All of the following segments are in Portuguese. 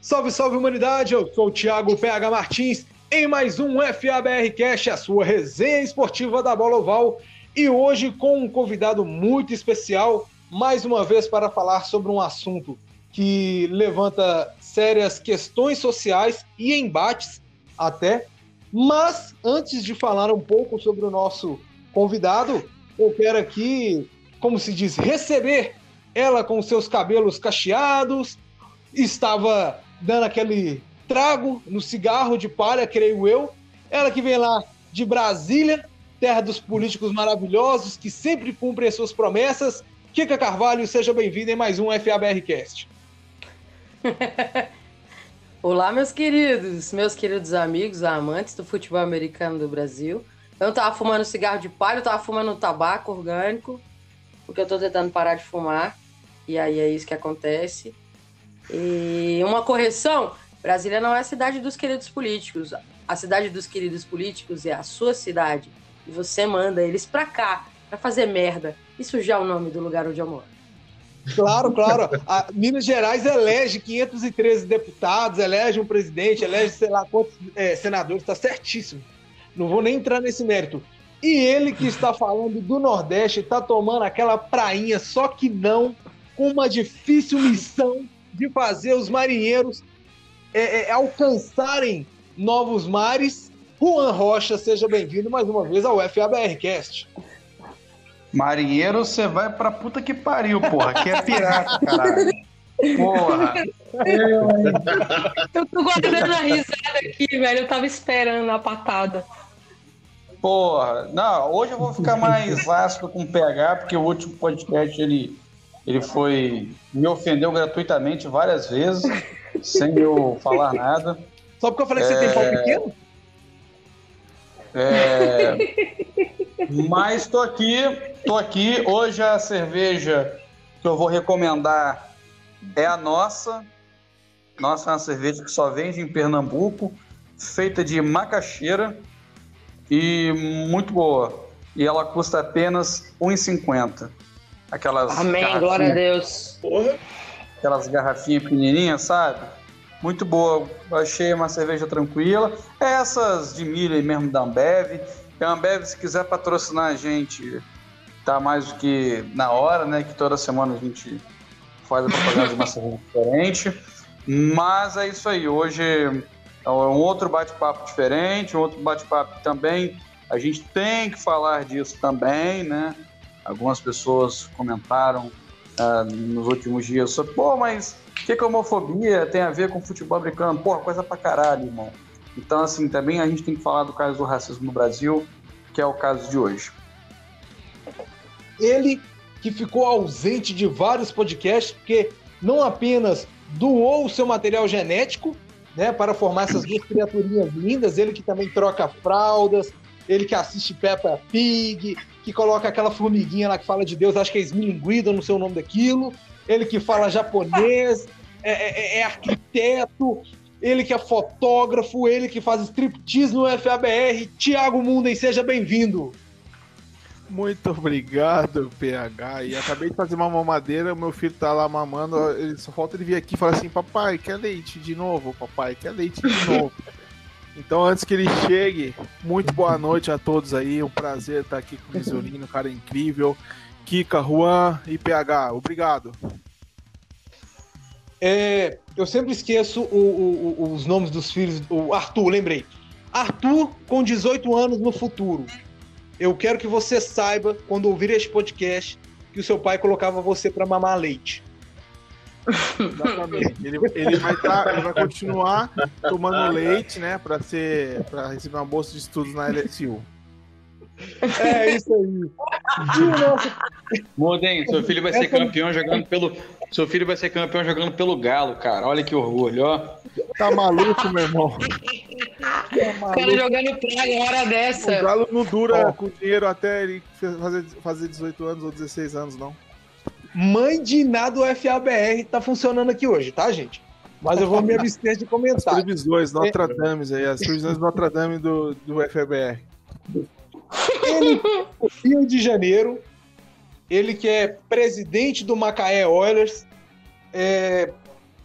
Salve, salve humanidade! Eu sou o Thiago PH Martins em mais um FABR Cash, a sua resenha esportiva da Bola Oval. E hoje com um convidado muito especial, mais uma vez para falar sobre um assunto que levanta sérias questões sociais e embates até. Mas antes de falar um pouco sobre o nosso convidado, eu quero aqui, como se diz, receber ela com seus cabelos cacheados, estava dando aquele trago no cigarro de palha, creio eu. Ela que vem lá de Brasília, terra dos políticos maravilhosos que sempre cumprem as suas promessas. Kika Carvalho, seja bem-vinda em mais um FABRcast. Olá, meus queridos, meus queridos amigos, amantes do futebol americano do Brasil. Eu não tava fumando cigarro de palha, eu tava fumando tabaco orgânico, porque eu tô tentando parar de fumar. E aí é isso que acontece. E uma correção: Brasília não é a cidade dos queridos políticos. A cidade dos queridos políticos é a sua cidade. E você manda eles pra cá, pra fazer merda e sujar o nome do lugar onde eu moro. Claro, claro. A Minas Gerais elege 513 deputados, elege um presidente, elege sei lá quantos é, senadores, tá certíssimo. Não vou nem entrar nesse mérito. E ele que está falando do Nordeste, está tomando aquela prainha, só que não, com uma difícil missão de fazer os marinheiros é, é, alcançarem novos mares. Juan Rocha, seja bem-vindo mais uma vez ao FABRcast. Marinheiro, você vai pra puta que pariu, porra. Aqui é pirata, caralho. Porra. Eu tô guardando a risada aqui, velho. Eu tava esperando a patada. Porra. Não, hoje eu vou ficar mais ácido com o PH, porque o último podcast ele ele foi. me ofendeu gratuitamente várias vezes, sem eu falar nada. Só porque eu falei que é... você tem pau é. pequeno? É... Mas tô aqui, tô aqui. Hoje a cerveja que eu vou recomendar é a nossa. Nossa é uma cerveja que só vende em Pernambuco, feita de macaxeira e muito boa. E ela custa apenas R$ 1,50. Aquelas Amém, glória a Deus. Porra. Aquelas garrafinhas pequenininhas, sabe? Muito boa. Achei uma cerveja tranquila. É essas de milho mesmo da Ambev. A Ambev, se quiser patrocinar a gente, tá mais do que na hora, né? Que toda semana a gente faz a propaganda de uma cerveja diferente. Mas é isso aí. Hoje é um outro bate-papo diferente, um outro bate-papo também. A gente tem que falar disso também, né? Algumas pessoas comentaram uh, nos últimos dias sobre, pô, mas o que, que homofobia tem a ver com futebol americano? Pô, coisa pra caralho, irmão. Então, assim, também a gente tem que falar do caso do racismo no Brasil, que é o caso de hoje. Ele que ficou ausente de vários podcasts, porque não apenas doou o seu material genético, né, para formar essas duas criaturinhas lindas, ele que também troca fraldas, ele que assiste Peppa Pig, que coloca aquela formiguinha lá que fala de Deus, acho que é Smilinguida, não sei o nome daquilo. Ele que fala japonês, é, é, é, é arquiteto, ele que é fotógrafo, ele que faz striptease no FABR. Tiago Munden, seja bem-vindo. Muito obrigado, PH. E acabei de fazer uma mamadeira, meu filho tá lá mamando, ele só falta ele vir aqui e falar assim: Papai, quer leite de novo? Papai, quer leite de novo? Então, antes que ele chegue, muito boa noite a todos aí. Um prazer estar aqui com o Isolino, cara incrível. Kika, Juan e PH, obrigado. É, eu sempre esqueço o, o, os nomes dos filhos. O Arthur, lembrei. Arthur, com 18 anos no futuro. Eu quero que você saiba, quando ouvir este podcast, que o seu pai colocava você para mamar leite. Exatamente. Ele, ele, vai tá, ele vai continuar tomando leite, né? Pra, ser, pra receber uma bolsa de estudos na LSU. É isso aí. Modem, seu filho vai ser campeão jogando pelo. Seu filho vai ser campeão jogando pelo Galo, cara. Olha que orgulho, ó. Tá maluco, meu irmão? Tá cara jogando praga hora dessa. O Galo não dura oh. com dinheiro até ele fazer, fazer 18 anos ou 16 anos, não. Mãe de nada o FABR tá funcionando aqui hoje, tá, gente? Mas eu vou me abster de comentar. As previsões Notre Dame aí, as previsões Notre Dame do, do FABR. Ele, Rio de Janeiro, Ele que é presidente do Macaé Oilers, é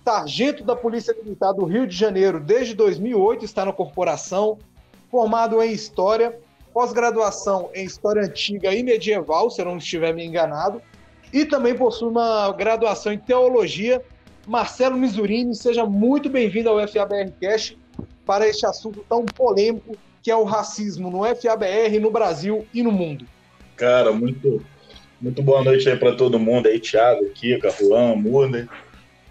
sargento da Polícia Militar do Rio de Janeiro desde 2008, está na corporação, formado em História, pós-graduação em História Antiga e Medieval, se eu não estiver me enganado, e também possui uma graduação em Teologia. Marcelo Misurini, seja muito bem-vindo ao FABR Cast para este assunto tão polêmico que é o racismo no FABR, no Brasil e no mundo. Cara, muito, muito boa noite aí para todo mundo aí, Thiago, Kika, Juan, Murner.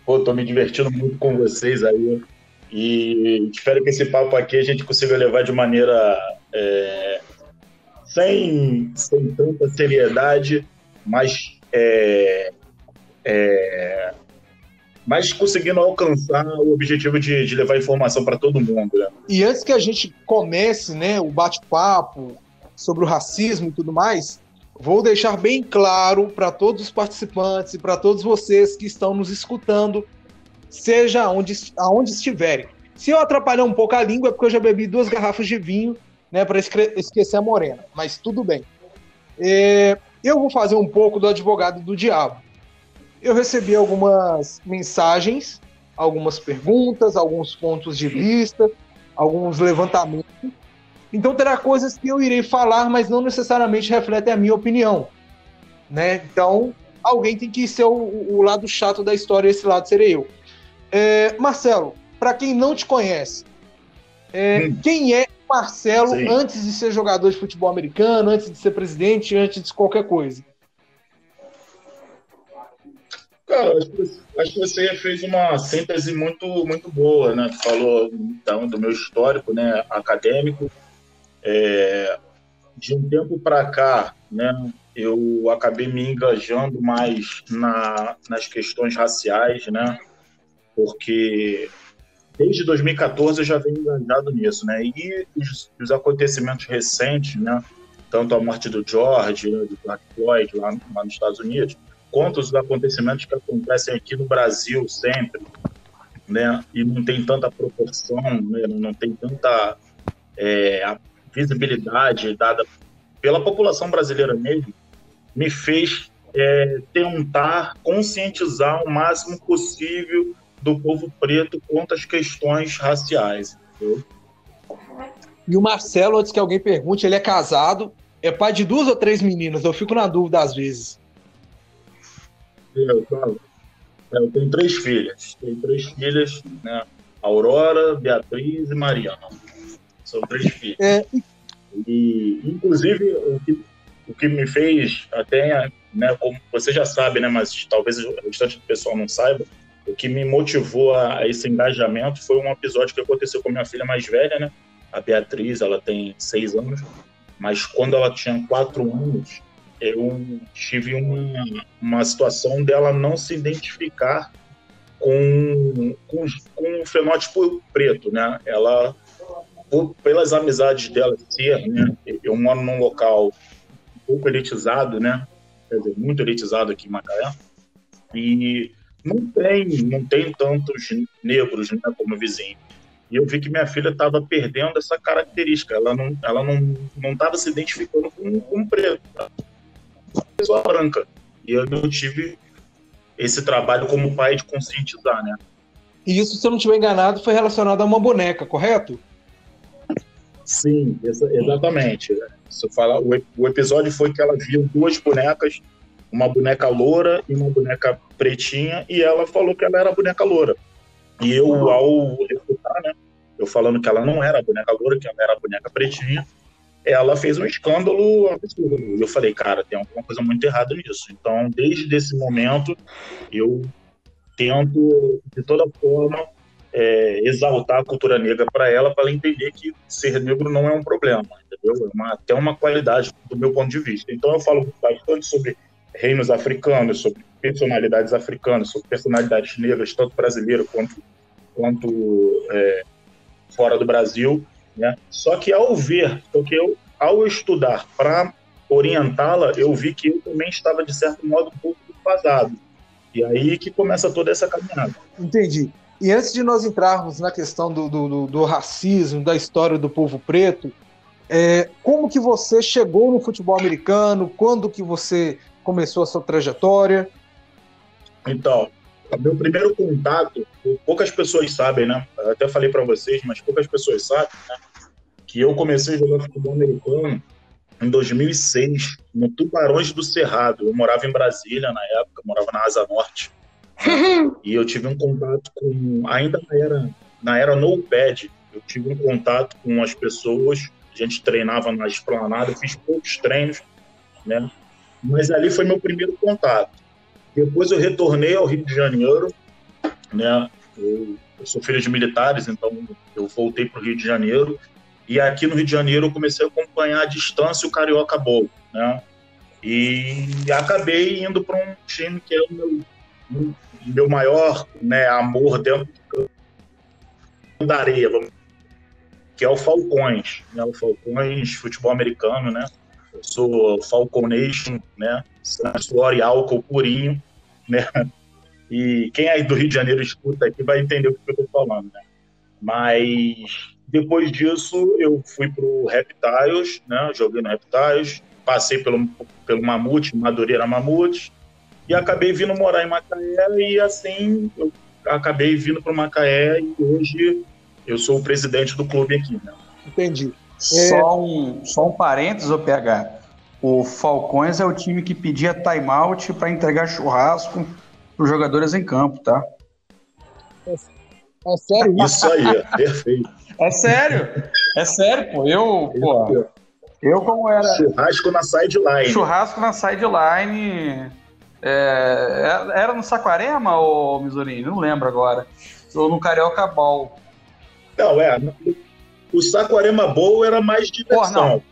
Pô, tô me divertindo muito com vocês aí. E espero que esse papo aqui a gente consiga levar de maneira é, sem, sem tanta seriedade, mas, é, é, mas conseguindo alcançar o objetivo de, de levar informação para todo mundo. Né? E antes que a gente comece né, o bate-papo sobre o racismo e tudo mais, vou deixar bem claro para todos os participantes e para todos vocês que estão nos escutando, seja onde, aonde estiverem. Se eu atrapalhar um pouco a língua, é porque eu já bebi duas garrafas de vinho né, para esquecer a morena, mas tudo bem. É, eu vou fazer um pouco do advogado do diabo. Eu recebi algumas mensagens, algumas perguntas, alguns pontos de vista, alguns levantamentos então terá coisas que eu irei falar, mas não necessariamente refletem a minha opinião. Né? Então, alguém tem que ser o, o lado chato da história, e esse lado serei eu. É, Marcelo, para quem não te conhece, é, hum. quem é Marcelo Sim. antes de ser jogador de futebol americano, antes de ser presidente, antes de qualquer coisa? Cara, acho que, acho que você fez uma síntese muito, muito boa, né? Falou então, do meu histórico né, acadêmico, é, de um tempo para cá, né, eu acabei me engajando mais na, nas questões raciais, né, porque desde 2014 eu já venho engajado nisso, né, e os, os acontecimentos recentes, né, tanto a morte do George, né, do Black Floyd lá, lá nos Estados Unidos, quanto os acontecimentos que acontecem aqui no Brasil sempre, né, e não tem tanta proporção, né, não tem tanta é, visibilidade dada pela população brasileira mesmo, me fez é, tentar conscientizar o máximo possível do povo preto quanto às questões raciais. Entendeu? E o Marcelo, antes que alguém pergunte, ele é casado, é pai de duas ou três meninas, eu fico na dúvida às vezes. Eu, é, eu tenho três filhas. Tenho três filhas, né? Aurora, Beatriz e Mariana. São três filhos. É, e, inclusive, o que, o que me fez até, né, como você já sabe, né, mas talvez o restante do pessoal não saiba, o que me motivou a, a, esse engajamento foi um episódio que aconteceu com a minha filha mais velha, né? A Beatriz, ela tem seis anos, mas quando ela tinha quatro anos, eu tive uma, uma situação dela não se identificar com, com, com o fenótipo preto, né? Ela por, pelas amizades dela ser, né? Eu moro num local um pouco elitizado, né? Quer dizer, muito elitizado aqui em Macaé. E não tem, não tem tantos negros né, como vizinho. E eu vi que minha filha estava perdendo essa característica. Ela não, ela não, não estava se identificando com, com preto, pessoa branca. E eu tive esse trabalho como pai de conscientizar, né? E isso, se eu não estiver enganado, foi relacionado a uma boneca, correto? Sim, exatamente. Você fala, o, o episódio foi que ela viu duas bonecas, uma boneca loura e uma boneca pretinha, e ela falou que ela era a boneca loura. E eu, ao refutar, né, eu falando que ela não era a boneca loura, que ela era a boneca pretinha, ela fez um escândalo absurdo. E eu falei, cara, tem alguma coisa muito errada nisso. Então, desde esse momento, eu tento, de toda forma, é, exaltar a cultura negra para ela, para ela entender que ser negro não é um problema, entendeu? É uma, até uma qualidade do meu ponto de vista. Então eu falo bastante sobre reinos africanos, sobre personalidades africanas, sobre personalidades negras, tanto brasileiras quanto, quanto é, fora do Brasil. Né? Só que ao ver, porque eu, ao estudar para orientá-la, eu vi que eu também estava, de certo modo, um pouco vazado. E aí que começa toda essa caminhada. Entendi. E antes de nós entrarmos na questão do, do, do racismo, da história do povo preto, é, como que você chegou no futebol americano? Quando que você começou a sua trajetória? Então, meu primeiro contato, poucas pessoas sabem, né? Eu até falei para vocês, mas poucas pessoas sabem, né? Que eu comecei a jogar futebol americano em 2006, no Tubarões do Cerrado. Eu morava em Brasília na época, morava na Asa Norte. E eu tive um contato com. Ainda na era, na era no pad, eu tive um contato com as pessoas. A gente treinava na esplanada, fiz poucos treinos, né? Mas ali foi meu primeiro contato. Depois eu retornei ao Rio de Janeiro, né? Eu, eu sou filho de militares, então eu voltei para o Rio de Janeiro. E aqui no Rio de Janeiro eu comecei a acompanhar à distância o Carioca Bowl, né? E acabei indo para um time que é o meu, meu maior né, amor dentro da areia, que é o Falcões, né? O Falcões futebol americano, né? Eu sou Falcon Nation, né? Suor e álcool purinho, né? E quem aí do Rio de Janeiro escuta aqui vai entender o que eu estou falando, né? Mas depois disso eu fui pro Reptiles, né? Joguei no Reptiles, passei pelo, pelo Mamute, Madureira Mamute, e acabei vindo morar em Macaé e assim eu acabei vindo para Macaé e hoje eu sou o presidente do clube aqui. Né? Entendi. Só, é... um, só um parênteses, o PH. O Falcões é o time que pedia timeout para entregar churrasco para os jogadores em campo, tá? É, é sério? Isso aí, perfeito. É sério, é sério, pô. Eu, pô, eu como era. Churrasco na sideline. Churrasco na sideline. É, era no Saquarema ou Missouri? Não lembro agora. Ou no Carioca Ball. Não, é. O Saquarema Bowl era mais diversão.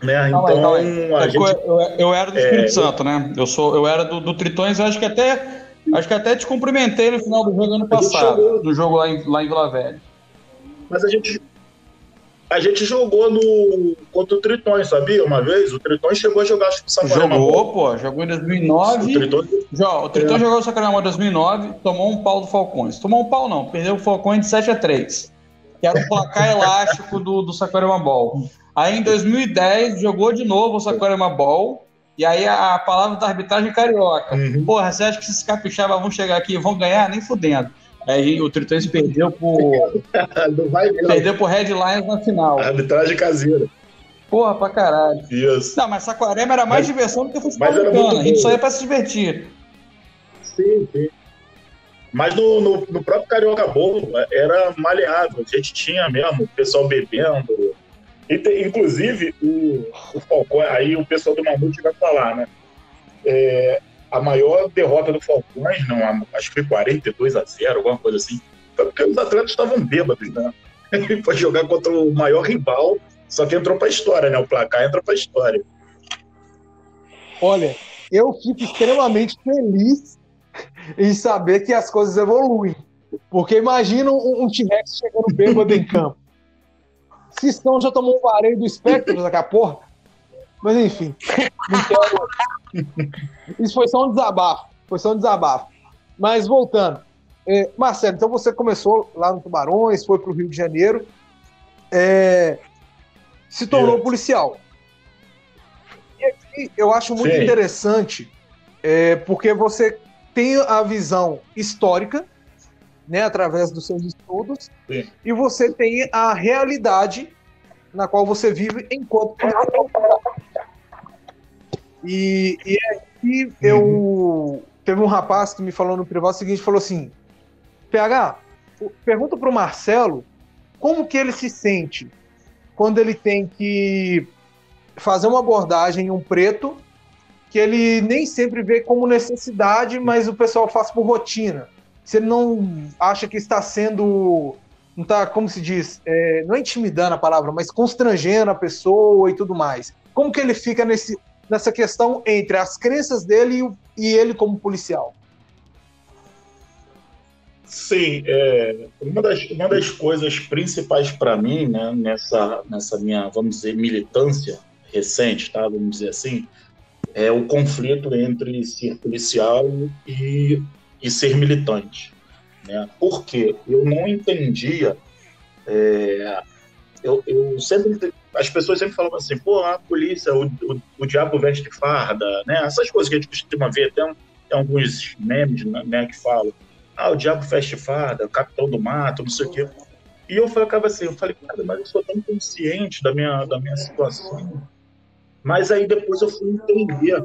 Pô, né? Não, então, a é gente... eu, eu, era do Espírito é... Santo, né? Eu, sou, eu era do, do Tritões, eu acho que até. Acho que até te cumprimentei no final do jogo ano passado, no jogo lá em, lá em Vila Velha. Mas a gente a gente jogou no contra o Tritões, sabia? Uma vez o Tritões chegou a jogar acho que o Saquarema. Jogou, pô, jogou em 2009. O Tritões, o Tritões é. jogou o Saquarema em 2009, tomou um pau do Falcões. Tomou um pau não, perdeu o Falcões de 7 a 3. Que era o placar elástico do, do Saquarema Ball. Aí em 2010 jogou de novo o Saquarema Ball. E aí a, a palavra da arbitragem carioca. Uhum. Porra, você acha que esses capixabas vão chegar aqui e vão ganhar? Nem fudendo. Aí o Tritões perdeu por. perdeu por Headlines na final. Arbitragem caseira. Porra, pra caralho. Isso. Não, mas Saquarema era mais mas, diversão do que futebol americano. A gente só ia pra se divertir. Sim, sim. Mas no, no, no próprio Carioca Bowl era maleável. A gente tinha mesmo o pessoal bebendo. Inclusive, o, o Falcão, aí o pessoal do Mamute vai falar, né? É, a maior derrota do Falcões, não, acho que foi 42 a 0, alguma coisa assim, foi porque os atletas estavam bêbados, né? Ele foi jogar contra o maior rival, só que entrou para a história, né? O placar entra para a história. Olha, eu fico extremamente feliz em saber que as coisas evoluem. Porque imagina um, um T-Rex chegando bêbado em campo. Se estão já tomou um vareio do Spectre daqui a porra. Mas enfim. Isso foi só um desabafo. Foi só um desabafo. Mas voltando. É, Marcelo, então você começou lá no Tubarões, foi para o Rio de Janeiro, é, se tornou policial. E aqui eu acho muito Sim. interessante, é, porque você tem a visão histórica, né, através dos seus estudos, Sim. e você tem a realidade na qual você vive enquanto policial. E, e aí eu. Uhum. Teve um rapaz que me falou no privado o seguinte: falou assim, PH, pergunta pro Marcelo como que ele se sente quando ele tem que fazer uma abordagem em um preto que ele nem sempre vê como necessidade, mas o pessoal faz por rotina. Se ele não acha que está sendo, não está, como se diz, é, não é intimidando a palavra, mas constrangendo a pessoa e tudo mais. Como que ele fica nesse, nessa questão entre as crenças dele e, e ele como policial. Sim, é, uma, das, uma das coisas principais para mim, né, nessa, nessa minha, vamos dizer, militância recente, tá, vamos dizer assim, é o conflito entre ser policial e, e ser militante. Né? Eu não entendia, é, eu, eu sempre as pessoas sempre falavam assim, pô, a polícia, o, o, o diabo veste farda, né? Essas coisas que a gente costuma ver, tem, tem alguns memes né, que falam, ah, o diabo veste farda, o capitão do mato, não sei o quê. E eu ficava assim, eu falei, cara, mas eu sou tão consciente da minha, da minha situação. Mas aí depois eu fui entender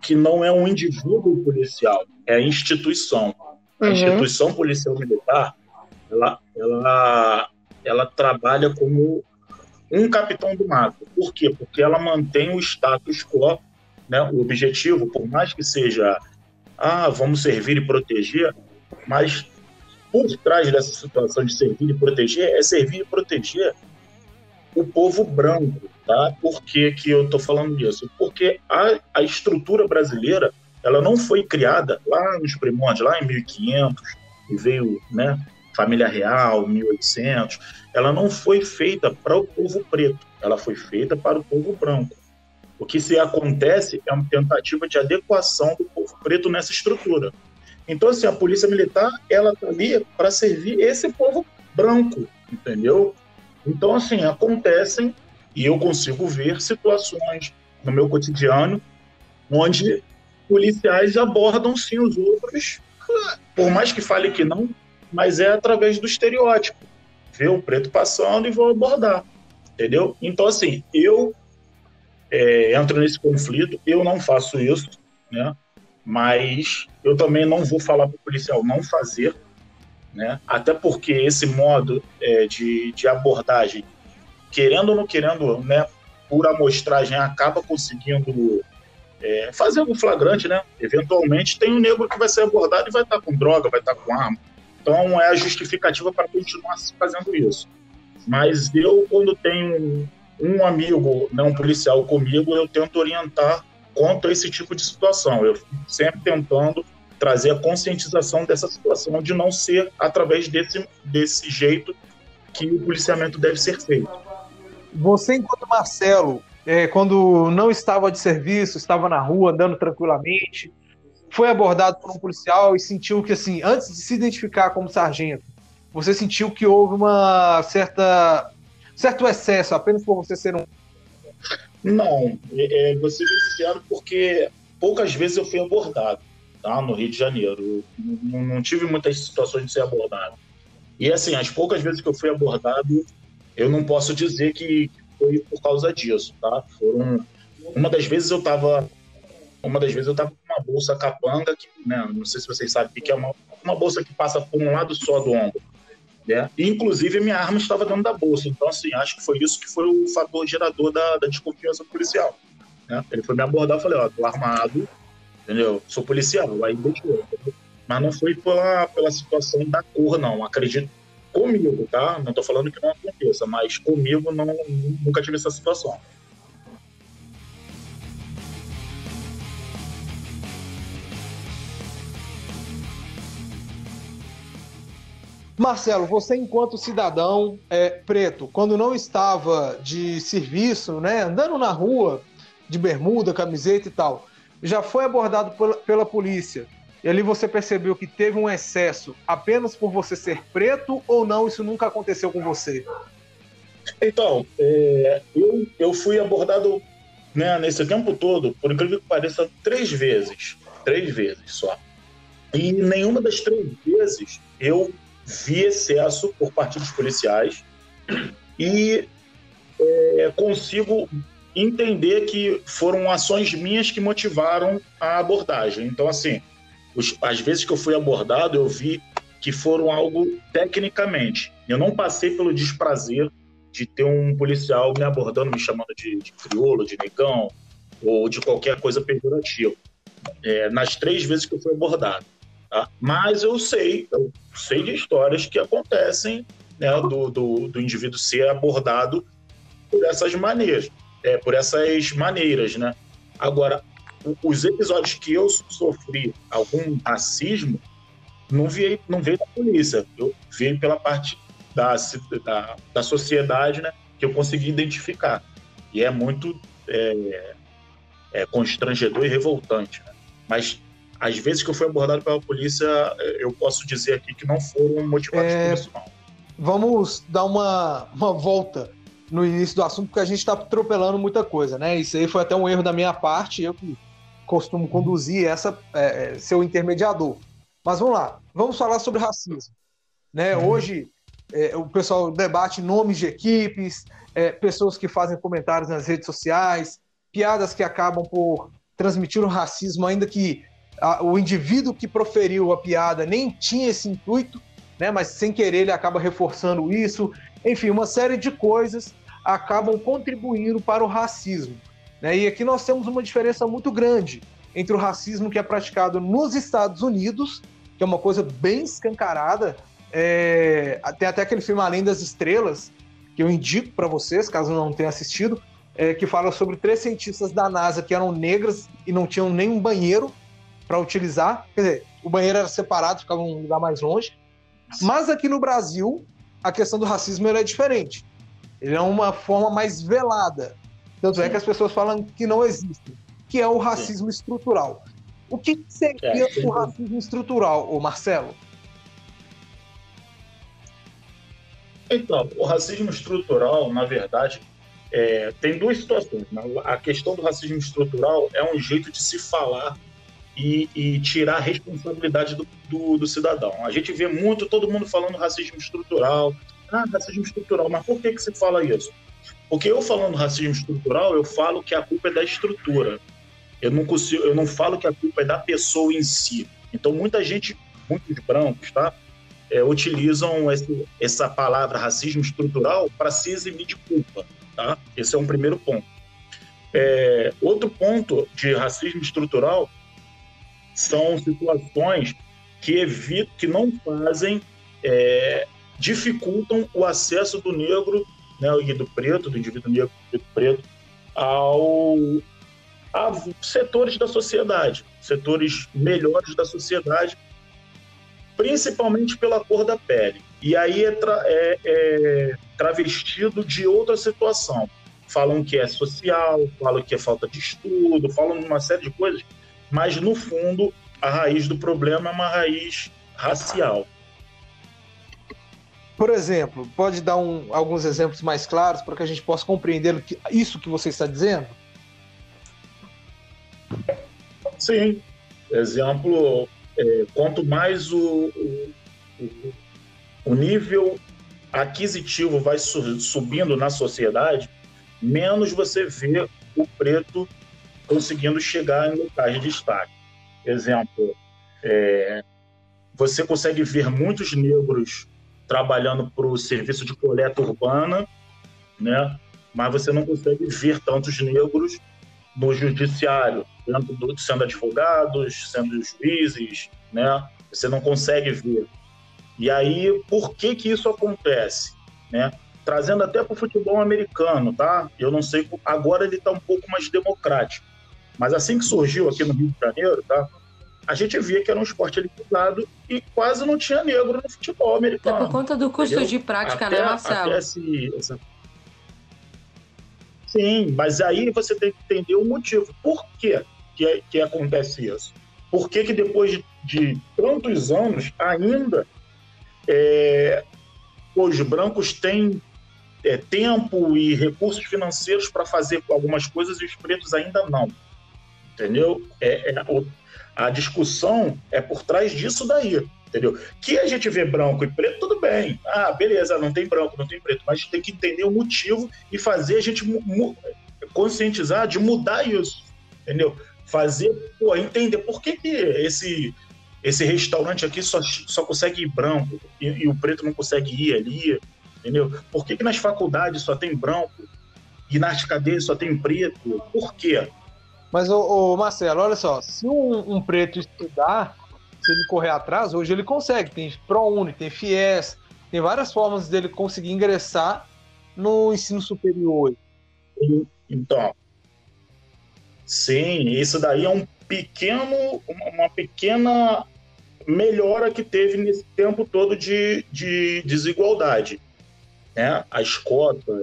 que não é um indivíduo policial, é a instituição. A uhum. instituição policial militar, ela, ela, ela trabalha como um capitão do mato. Por quê? Porque ela mantém o status quo, né? o objetivo, por mais que seja, ah, vamos servir e proteger, mas por trás dessa situação de servir e proteger é servir e proteger o povo branco, tá? Por que, que eu estou falando isso? Porque a, a estrutura brasileira ela não foi criada lá nos primórdios, lá em 1500, e veio, né, família real, 1800, ela não foi feita para o povo preto, ela foi feita para o povo branco. O que se acontece é uma tentativa de adequação do povo preto nessa estrutura. Então, assim, a polícia militar, ela está ali para servir esse povo branco, entendeu? Então, assim, acontecem, e eu consigo ver situações no meu cotidiano onde policiais abordam sim os outros, por mais que fale que não, mas é através do estereótipo. Ver o preto passando e vou abordar, entendeu? Então, assim, eu é, entro nesse conflito, eu não faço isso, né? Mas eu também não vou falar para o policial não fazer, né? Até porque esse modo é, de, de abordagem, querendo ou não querendo, né? Por amostragem, acaba conseguindo é, fazer algo flagrante, né? Eventualmente tem um negro que vai ser abordado e vai estar com droga, vai estar com arma. Então é a justificativa para continuar fazendo isso. Mas eu, quando tenho um amigo, né, um policial comigo, eu tento orientar quanto a esse tipo de situação. Eu sempre tentando trazer a conscientização dessa situação de não ser através desse, desse jeito que o policiamento deve ser feito. Você, enquanto Marcelo, é, quando não estava de serviço, estava na rua andando tranquilamente, foi abordado por um policial e sentiu que, assim, antes de se identificar como sargento, você sentiu que houve uma certa certo excesso apenas por você ser um não, é, é, ser sincero porque poucas vezes eu fui abordado tá, no Rio de Janeiro. Não, tive muitas situações de ser abordado. E assim, as poucas vezes que eu fui abordado, eu não posso dizer que foi por causa disso, tá? Foram uma das vezes eu estava uma das vezes eu estava com uma bolsa capanga que, né, não sei se vocês sabem o que é uma, uma bolsa que passa por um lado só do ombro. Né? inclusive, minha arma estava dentro da bolsa. Então, assim, acho que foi isso que foi o fator gerador da, da desconfiança policial. Né? Ele foi me abordar falei, ó, tô armado, entendeu? Sou policial. Aí deixou. Mas não foi pela, pela situação da cor, não. Acredito comigo, tá? Não tô falando que não aconteça, mas comigo não, nunca tive essa situação. Marcelo, você enquanto cidadão é, preto, quando não estava de serviço, né, andando na rua de bermuda, camiseta e tal, já foi abordado pela, pela polícia. E ali você percebeu que teve um excesso apenas por você ser preto ou não? Isso nunca aconteceu com você? Então, é, eu, eu fui abordado né, nesse tempo todo, por incrível que pareça, três vezes. Três vezes só. E nenhuma das três vezes eu vi excesso por parte dos policiais e é, consigo entender que foram ações minhas que motivaram a abordagem. Então, assim, os, as vezes que eu fui abordado, eu vi que foram algo tecnicamente. Eu não passei pelo desprazer de ter um policial me abordando, me chamando de, de crioulo, de negão, ou de qualquer coisa pejorativa. É, nas três vezes que eu fui abordado. Tá? Mas eu sei, eu sei de histórias que acontecem né, do, do, do indivíduo ser abordado por essas maneiras, é, por essas maneiras, né? Agora, os episódios que eu sofri algum racismo não veio, não veio da polícia, eu veio pela parte da, da, da sociedade, né? Que eu consegui identificar. E é muito é, é constrangedor e revoltante. Né? Mas as vezes que eu fui abordado pela polícia, eu posso dizer aqui que não foram motivados é... por isso, não. Vamos dar uma, uma volta. no início do assunto, porque a gente está atropelando muita coisa, né? Isso aí foi até um erro da minha parte, eu que costumo conduzir essa, é, é ser o intermediador. Mas vamos lá, vamos falar sobre racismo. Né? Uhum. Hoje, é, o pessoal debate nomes de equipes, é, pessoas que fazem comentários nas redes sociais, piadas que acabam por transmitir o racismo, ainda que a, o indivíduo que proferiu a piada nem tinha esse intuito, né? mas sem querer ele acaba reforçando isso. Enfim, uma série de coisas acabam contribuindo para o racismo. Né? E aqui nós temos uma diferença muito grande entre o racismo que é praticado nos Estados Unidos, que é uma coisa bem escancarada. É... Tem até aquele filme Além das Estrelas, que eu indico para vocês, caso não tenham assistido, é, que fala sobre três cientistas da NASA que eram negras e não tinham nenhum banheiro para utilizar. Quer dizer, o banheiro era separado, ficava um lugar mais longe. Mas aqui no Brasil, a questão do racismo é diferente. Ele é uma forma mais velada. Tanto é que as pessoas falam que não existe, que é o racismo Sim. estrutural. O que seria é, o racismo estrutural, o Marcelo? Então, o racismo estrutural, na verdade, é, tem duas situações. Né? A questão do racismo estrutural é um jeito de se falar e, e tirar a responsabilidade do, do, do, cidadão. A gente vê muito todo mundo falando racismo estrutural. Ah, racismo estrutural, mas por que, que se fala isso? Porque eu falando racismo estrutural, eu falo que a culpa é da estrutura. Eu não consigo, eu não falo que a culpa é da pessoa em si. Então muita gente, muitos brancos, tá? É, utilizam esse, essa palavra racismo estrutural para se eximir de culpa, tá? Esse é um primeiro ponto. É, outro ponto de racismo estrutural são situações que evitam, que não fazem, é, dificultam o acesso do negro né, e do preto, do indivíduo negro do preto, ao, a setores da sociedade, setores melhores da sociedade, principalmente pela cor da pele. E aí é, tra é, é travestido de outra situação. Falam que é social, falam que é falta de estudo, falam uma série de coisas mas no fundo a raiz do problema é uma raiz racial. Por exemplo, pode dar um, alguns exemplos mais claros para que a gente possa compreender que, isso que você está dizendo? Sim. Exemplo, é, quanto mais o, o, o nível aquisitivo vai subindo na sociedade, menos você vê o preto conseguindo chegar em locais de destaque. Exemplo, é, você consegue ver muitos negros trabalhando para o serviço de coleta urbana, né? mas você não consegue ver tantos negros no judiciário, do, sendo advogados, sendo juízes, né? Você não consegue ver. E aí, por que que isso acontece, né? Trazendo até para o futebol americano, tá? Eu não sei, agora ele está um pouco mais democrático. Mas assim que surgiu aqui no Rio de Janeiro, tá? A gente via que era um esporte elitizado e quase não tinha negro no futebol americano. É por conta do custo entendeu? de prática, né, até, né, Marcelo? Esse, essa... Sim, mas aí você tem que entender o motivo. Por quê que, que acontece isso? Por que, que depois de, de tantos anos ainda é, os brancos têm é, tempo e recursos financeiros para fazer algumas coisas e os pretos ainda não? entendeu? É, é, a discussão é por trás disso daí, entendeu? Que a gente vê branco e preto, tudo bem. Ah, beleza, não tem branco, não tem preto, mas tem que entender o motivo e fazer a gente conscientizar de mudar isso, entendeu? Fazer, pô, entender por que, que esse, esse restaurante aqui só, só consegue ir branco e, e o preto não consegue ir ali, entendeu? Por que, que nas faculdades só tem branco e nas cadeias só tem preto? Por quê? Mas, ô, ô, Marcelo, olha só, se um, um, preto estudar, se ele correr atrás, hoje ele consegue. Tem ProUni, tem FIES, tem várias formas dele conseguir ingressar no ensino superior. Então, sim, isso daí é um pequeno, uma pequena melhora que teve nesse tempo todo de, de desigualdade. Né? As cotas,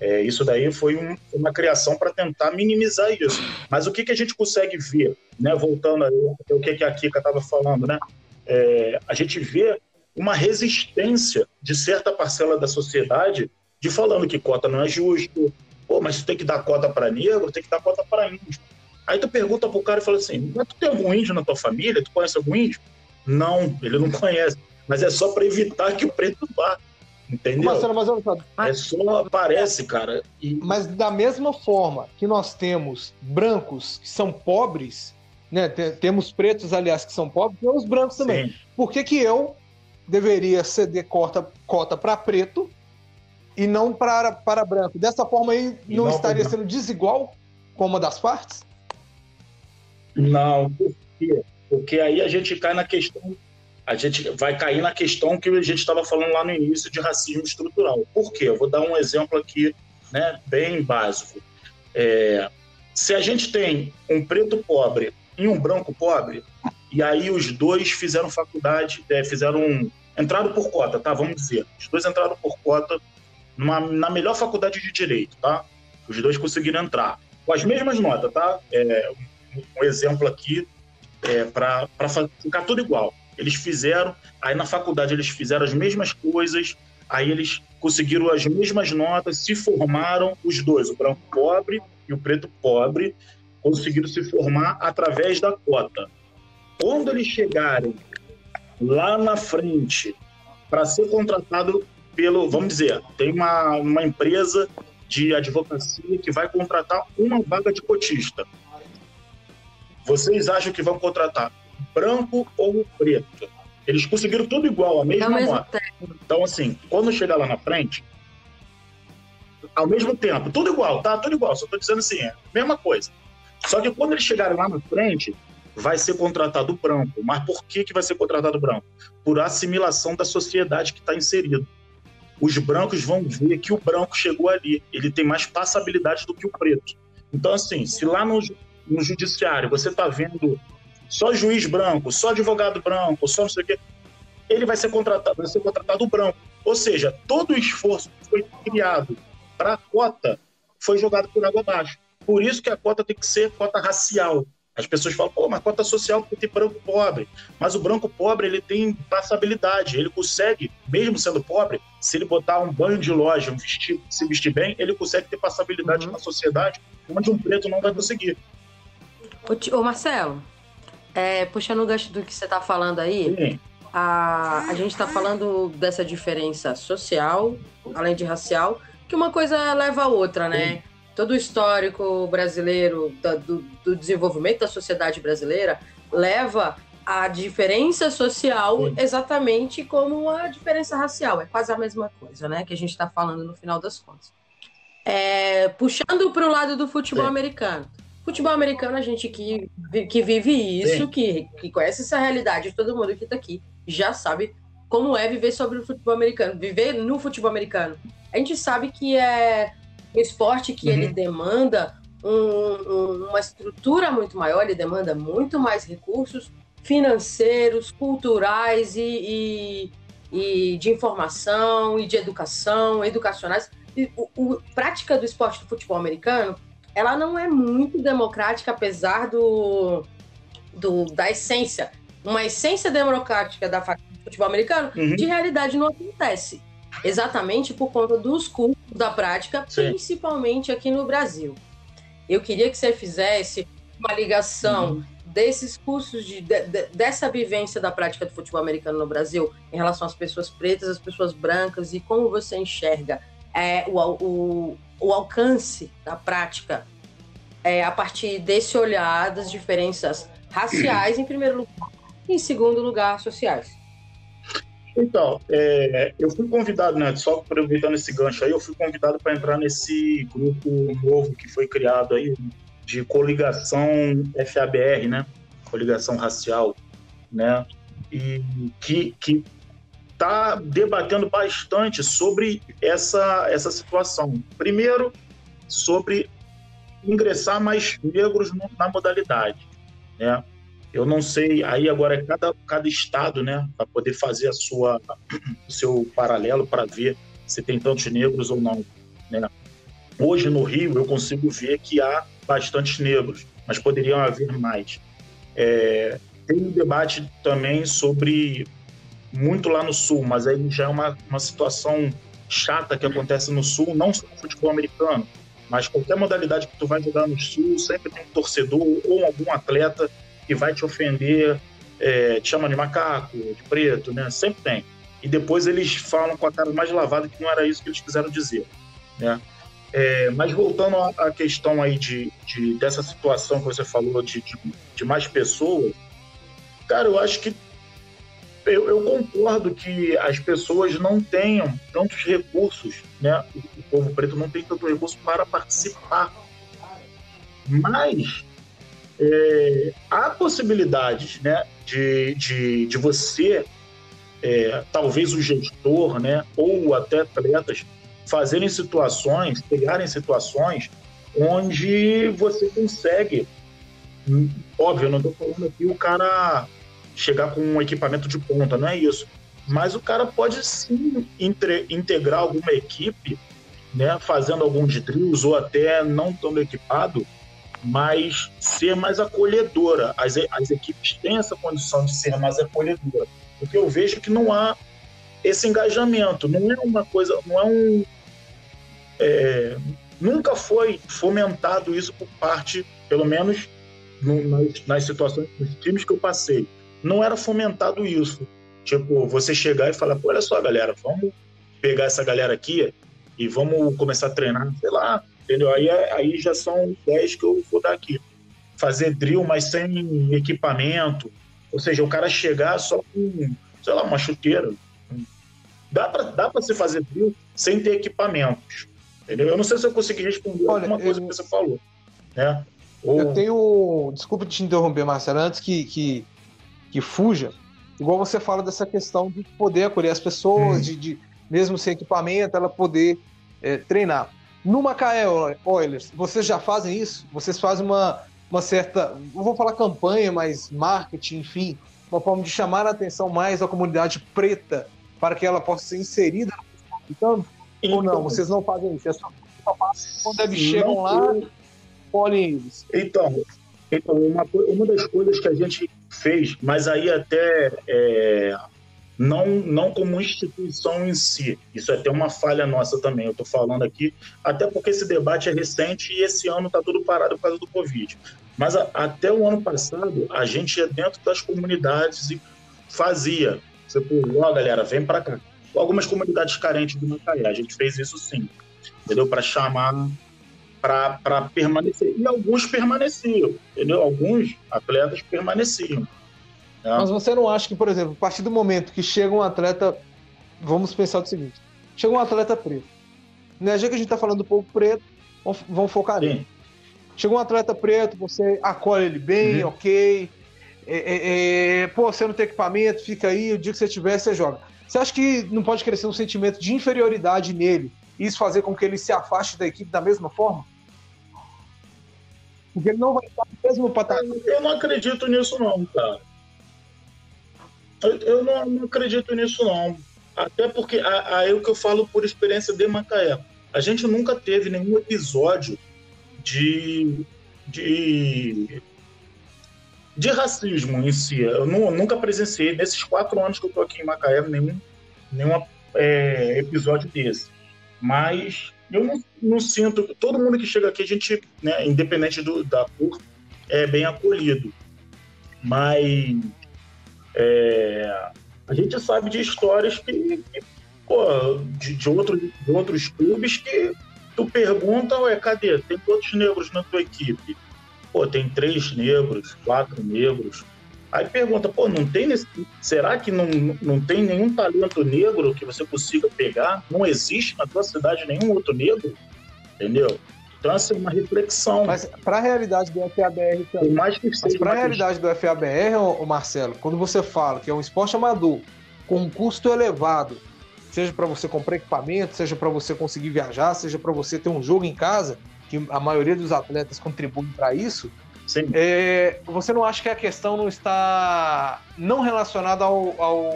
é, isso daí foi um, uma criação para tentar minimizar isso. Mas o que, que a gente consegue ver, né? voltando ao que, que a Kika estava falando, né? É, a gente vê uma resistência de certa parcela da sociedade de falando que cota não é justo, pô, mas tem que dar cota para negro, tem que dar cota para índio. Aí tu pergunta pro cara e fala assim, mas tu tem algum índio na tua família? Tu conhece algum índio? Não, ele não conhece. Mas é só para evitar que o preto vá. Entendeu? Marcelo, mas eu... É só aparece, cara. E... Mas da mesma forma que nós temos brancos que são pobres, né? Temos pretos, aliás, que são pobres, e os brancos também. Sim. Por que, que eu deveria ceder cota, cota para preto e não para, para branco? Dessa forma aí, não, não estaria não. sendo desigual com uma das partes? Não, por quê? Porque aí a gente cai na questão a gente vai cair na questão que a gente estava falando lá no início de racismo estrutural. Por quê? Eu vou dar um exemplo aqui, né, bem básico. É, se a gente tem um preto pobre e um branco pobre, e aí os dois fizeram faculdade, é, fizeram entraram por cota, tá? Vamos dizer, os dois entraram por cota numa, na melhor faculdade de direito, tá? Os dois conseguiram entrar com as mesmas notas, tá? É, um, um exemplo aqui é, para ficar tudo igual. Eles fizeram, aí na faculdade eles fizeram as mesmas coisas, aí eles conseguiram as mesmas notas, se formaram os dois, o branco pobre e o preto pobre, conseguiram se formar através da cota. Quando eles chegarem lá na frente para ser contratado pelo, vamos dizer, tem uma, uma empresa de advocacia que vai contratar uma vaga de cotista. Vocês acham que vão contratar branco ou preto. Eles conseguiram tudo igual, a mesma nota. Então, assim, quando chegar lá na frente, ao mesmo tempo, tudo igual, tá? Tudo igual. Só tô dizendo assim, é a mesma coisa. Só que quando eles chegarem lá na frente, vai ser contratado branco. Mas por que, que vai ser contratado branco? Por assimilação da sociedade que está inserido. Os brancos vão ver que o branco chegou ali. Ele tem mais passabilidade do que o preto. Então, assim, se lá no, no judiciário você está vendo só juiz branco, só advogado branco, só não sei o quê, ele vai ser contratado, vai ser contratado branco. Ou seja, todo o esforço que foi criado para a cota foi jogado por água abaixo. Por isso que a cota tem que ser cota racial. As pessoas falam, pô, mas cota social porque tem branco pobre. Mas o branco pobre, ele tem passabilidade. Ele consegue, mesmo sendo pobre, se ele botar um banho de loja, um vestir, se vestir bem, ele consegue ter passabilidade uhum. na sociedade, onde um preto não vai conseguir. Ô, Marcelo, é, puxando o gancho do que você está falando aí, a, a gente está falando dessa diferença social, além de racial, que uma coisa leva a outra, né? Sim. Todo o histórico brasileiro da, do, do, desenvolvimento da sociedade brasileira leva a diferença social Sim. exatamente como a diferença racial. É quase a mesma coisa, né? Que a gente está falando no final das contas. É, puxando para o lado do futebol americano. Futebol americano, a gente que, que vive isso, que, que conhece essa realidade, todo mundo que está aqui já sabe como é viver sobre o futebol americano, viver no futebol americano. A gente sabe que é um esporte que uhum. ele demanda um, um, uma estrutura muito maior, ele demanda muito mais recursos financeiros, culturais e, e, e de informação e de educação, educacionais. E, o, o, prática do esporte do futebol americano ela não é muito democrática, apesar do, do da essência. Uma essência democrática da do futebol americano, uhum. de realidade não acontece. Exatamente por conta dos custos da prática, Sim. principalmente aqui no Brasil. Eu queria que você fizesse uma ligação uhum. desses custos, de, de, dessa vivência da prática do futebol americano no Brasil, em relação às pessoas pretas, às pessoas brancas, e como você enxerga é, o, o, o alcance da prática é, a partir desse olhar das diferenças raciais, em primeiro lugar, e em segundo lugar, sociais. Então, é, eu fui convidado, né, só aproveitando esse gancho aí, eu fui convidado para entrar nesse grupo novo que foi criado aí, de coligação FABR, né, coligação racial, né, e que, que está debatendo bastante sobre essa, essa situação. Primeiro, sobre ingressar mais negros na modalidade. Né? Eu não sei, aí agora é cada, cada estado, né, para poder fazer a sua, o seu paralelo para ver se tem tantos negros ou não. Né? Hoje no Rio eu consigo ver que há bastantes negros, mas poderiam haver mais. É, tem um debate também sobre muito lá no sul, mas aí já é uma, uma situação chata que acontece no Sul, não só no futebol americano, mas qualquer modalidade que tu vai jogar no Sul, sempre tem um torcedor ou algum atleta que vai te ofender, é, te chama de macaco, de preto, né? Sempre tem. E depois eles falam com a cara mais lavada que não era isso que eles quiseram dizer, né? É, mas voltando à questão aí de, de, dessa situação que você falou de, de, de mais pessoas, cara, eu acho que eu, eu, concordo que as pessoas não tenham tantos recursos, né? O, povo preto não tem tanto recurso para participar. Mas é, há possibilidades, né? De, de, de você, é, talvez o gestor, né? Ou até atletas fazerem situações, criarem situações onde você consegue. Hum, óbvio, eu não estou falando aqui o cara chegar com um equipamento de ponta, não é isso. Mas o cara pode sim entre, integrar alguma equipe, né, fazendo algum de drills ou até não tão equipado, mas ser mais acolhedora. As, as equipes têm essa condição de ser mais acolhedora. Porque eu vejo que não há esse engajamento, não é uma coisa, não é um, é, nunca foi fomentado isso por parte, pelo menos no, nas, nas situações, nos times que eu passei. Não era fomentado isso. Tipo, você chegar e falar, Pô, olha só, galera, vamos pegar essa galera aqui e vamos começar a treinar, sei lá, entendeu? Aí, aí já são 10 que eu vou dar aqui. Fazer drill, mas sem equipamento. Ou seja, o cara chegar só com, sei lá, uma chuteira. Dá para dá pra se fazer drill sem ter equipamentos. Entendeu? Eu não sei se eu consegui responder Olha, alguma coisa eu... que você falou. Né? Ou... Eu tenho. Desculpa te interromper, Marcelo, antes que, que, que fuja. Igual você fala dessa questão de poder acolher as pessoas, hum. de, de, mesmo sem equipamento, ela poder é, treinar. No Macaé Oilers, vocês já fazem isso? Vocês fazem uma, uma certa, não vou falar campanha, mas marketing, enfim, uma forma de chamar a atenção mais da comunidade preta para que ela possa ser inserida no então, então, Ou não, então, vocês não fazem isso. É só, quando eles chegam lá, olhem eles. Então, então uma, uma das coisas que a gente fez, mas aí até é, não, não como instituição em si, isso é até uma falha nossa também, eu estou falando aqui, até porque esse debate é recente e esse ano está tudo parado por causa do Covid. Mas a, até o ano passado, a gente ia dentro das comunidades e fazia. Você, pô, ó, galera, vem para cá algumas comunidades carentes do Macaé. A gente fez isso sim, entendeu? Para chamar, para permanecer. E alguns permaneciam, entendeu? Alguns atletas permaneciam. Né? Mas você não acha que, por exemplo, a partir do momento que chega um atleta, vamos pensar o seguinte: chega um atleta preto. Né? Já que a gente está falando do povo preto, vamos focar nele. Chega um atleta preto, você acolhe ele bem, uhum. ok. É, é, é, pô, você não tem equipamento, fica aí, o dia que você tiver, você joga. Você acha que não pode crescer um sentimento de inferioridade nele isso fazer com que ele se afaste da equipe da mesma forma? Porque ele não vai estar no mesmo patamar. Eu não acredito nisso, não, cara. Eu, não, não, acredito nisso, não. Até porque aí é o que eu falo por experiência de Macaé. A gente nunca teve nenhum episódio de, de de racismo em si, eu, não, nunca presenciei, nesses quatro anos que eu estou aqui em Macaé, nenhum, nenhum é, episódio desse. Mas eu não, não, sinto. Todo mundo que chega aqui, a gente, né, independente do, da cor, é bem acolhido. Mas é, a gente sabe de histórias que, que pô, de, de, outro, de outros clubes que tu pergunta, ué, cadê? Tem quantos negros na tua equipe? pô, tem três negros, quatro negros. Aí pergunta, pô, não tem nesse... será que não, não tem nenhum talento negro que você consiga pegar? Não existe na tua cidade nenhum outro negro? Entendeu? Então, essa é uma reflexão. Mas para a realidade do FABR também. Mais que Mas para a realidade do FABR, ô, Marcelo, quando você fala que é um esporte amador com um custo elevado, seja para você comprar equipamento, seja para você conseguir viajar, seja para você ter um jogo em casa, que a maioria dos atletas contribuem para isso, é, você não acha que a questão não está não relacionada ao, ao,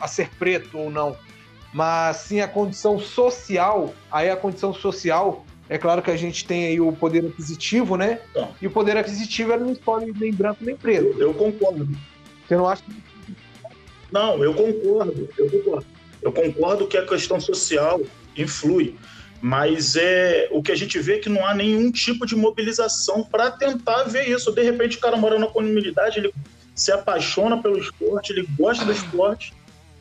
a ser preto ou não, mas sim a condição social? Aí a condição social, é claro que a gente tem aí o poder aquisitivo, né? Então, e o poder aquisitivo ele não escolhe nem branco nem preto. Eu, eu concordo. Você não acha? Não, eu concordo. Eu concordo. Eu concordo que a questão social influi. Mas é o que a gente vê é que não há nenhum tipo de mobilização para tentar ver isso. De repente, o cara mora na comunidade, ele se apaixona pelo esporte, ele gosta do esporte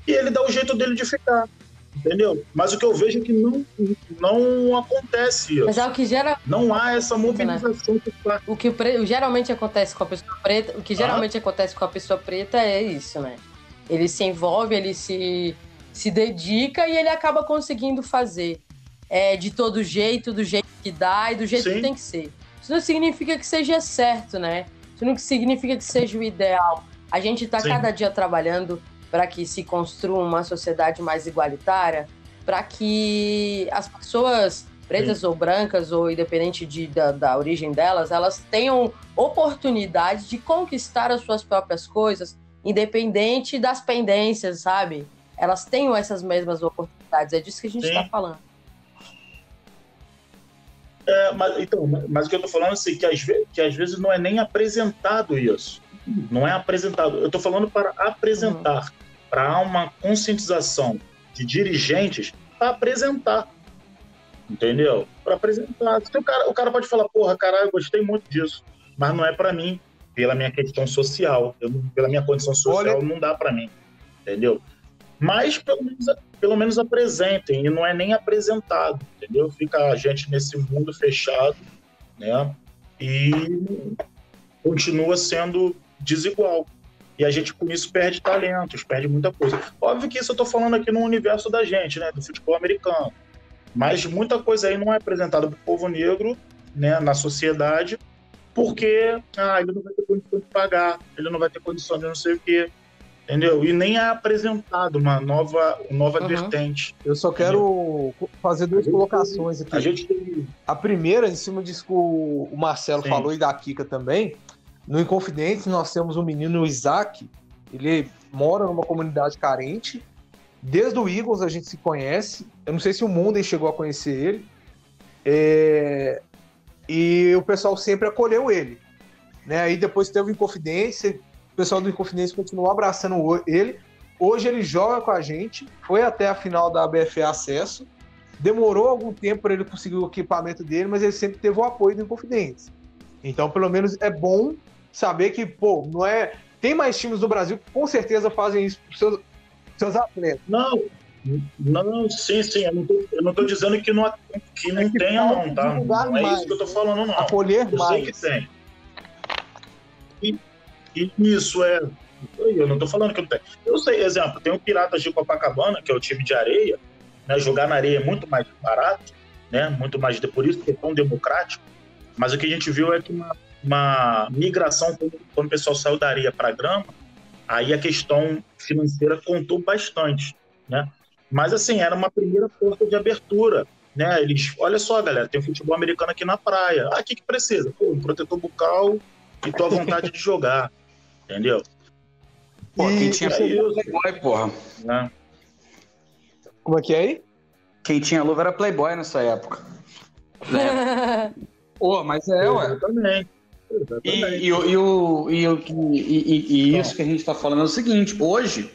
e ele dá o jeito dele de ficar. Entendeu? Mas o que eu vejo é que não, não acontece. Mas é o que gera. Não há essa mobilização. Né? O que geralmente acontece com a pessoa preta, o que geralmente ah. acontece com a pessoa preta é isso, né? Ele se envolve, ele se, se dedica e ele acaba conseguindo fazer é, de todo jeito, do jeito que dá e do jeito Sim. que tem que ser. Isso não significa que seja certo, né? Isso não significa que seja o ideal. A gente está cada dia trabalhando para que se construa uma sociedade mais igualitária, para que as pessoas pretas Sim. ou brancas, ou independente de, da, da origem delas, elas tenham oportunidade de conquistar as suas próprias coisas, independente das pendências, sabe? Elas tenham essas mesmas oportunidades. É disso que a gente está falando. É, mas, então, mas o que eu tô falando é assim, que às, vezes, que às vezes não é nem apresentado isso. Não é apresentado. Eu tô falando para apresentar, uhum. para uma conscientização de dirigentes para apresentar. Entendeu? Para apresentar. O cara, o cara pode falar, porra, caralho, eu gostei muito disso. Mas não é para mim, pela minha questão social. Eu, pela minha condição social, Olha... não dá para mim. Entendeu? Mas pelo menos pelo menos apresentem, e não é nem apresentado, entendeu? Fica a gente nesse mundo fechado, né? E continua sendo desigual. E a gente com isso perde talentos, perde muita coisa. Óbvio que isso eu estou falando aqui no universo da gente, né? Do futebol americano. Mas muita coisa aí não é apresentada para o povo negro, né? Na sociedade, porque ah, ele não vai ter condição de pagar, ele não vai ter condição de não sei o quê entendeu? E nem é apresentado uma nova, nova uhum. vertente. Eu só quero entendeu? fazer duas colocações aqui. A, gente a primeira, em cima disso que o Marcelo Sim. falou e da Kika também, no Inconfidentes nós temos um menino, o Isaac, ele mora numa comunidade carente, desde o Eagles a gente se conhece, eu não sei se o Munden chegou a conhecer ele, é... e o pessoal sempre acolheu ele. Né? Aí depois teve o Inconfidência, o pessoal do Inconfidência continuou abraçando ele. Hoje ele joga com a gente, foi até a final da BFA Acesso. Demorou algum tempo para ele conseguir o equipamento dele, mas ele sempre teve o apoio do Inconfidência. Então, pelo menos é bom saber que, pô, não é. Tem mais times do Brasil que com certeza fazem isso para seus, seus atletas. Não, não, sim, sim. Eu não tô, eu não tô dizendo que não, que não é que tenha, não, tá? Não é mais, isso que eu tô falando, não. Acolher eu mais. sei que tem. E, isso é. Eu não estou falando que não tem. Eu sei, exemplo, tem o Piratas de Copacabana, que é o time de areia, né? Jogar na areia é muito mais barato, né? Muito mais por isso que é tão democrático. Mas o que a gente viu é que uma, uma migração quando o pessoal saiu da areia para grama, aí a questão financeira contou bastante, né? Mas assim, era uma primeira porta de abertura, né? Eles, olha só, galera, tem futebol americano aqui na praia. Ah, o que que precisa? Pô, um protetor bucal e tua vontade de jogar. Entendeu? Pô, quem tinha é Playboy, porra. Né? Como é que é aí? Quem tinha luva era Playboy nessa época. Né? Pô, mas é, ué. Exatamente. E, e, e, o, e, e, e isso que a gente está falando é o seguinte: hoje,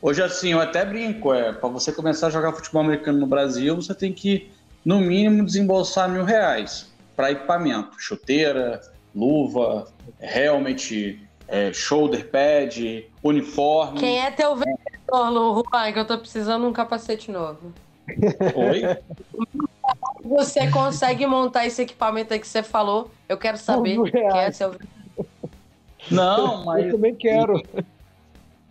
hoje assim, eu até brinco, é, para você começar a jogar futebol americano no Brasil, você tem que, no mínimo, desembolsar mil reais para equipamento, chuteira, luva, helmet, é, shoulder pad, uniforme. Quem é teu vendedor, Juan, que eu tô precisando de um capacete novo. Oi? Você consegue montar esse equipamento aí que você falou? Eu quero saber quem é seu Não, mas. Eu também quero.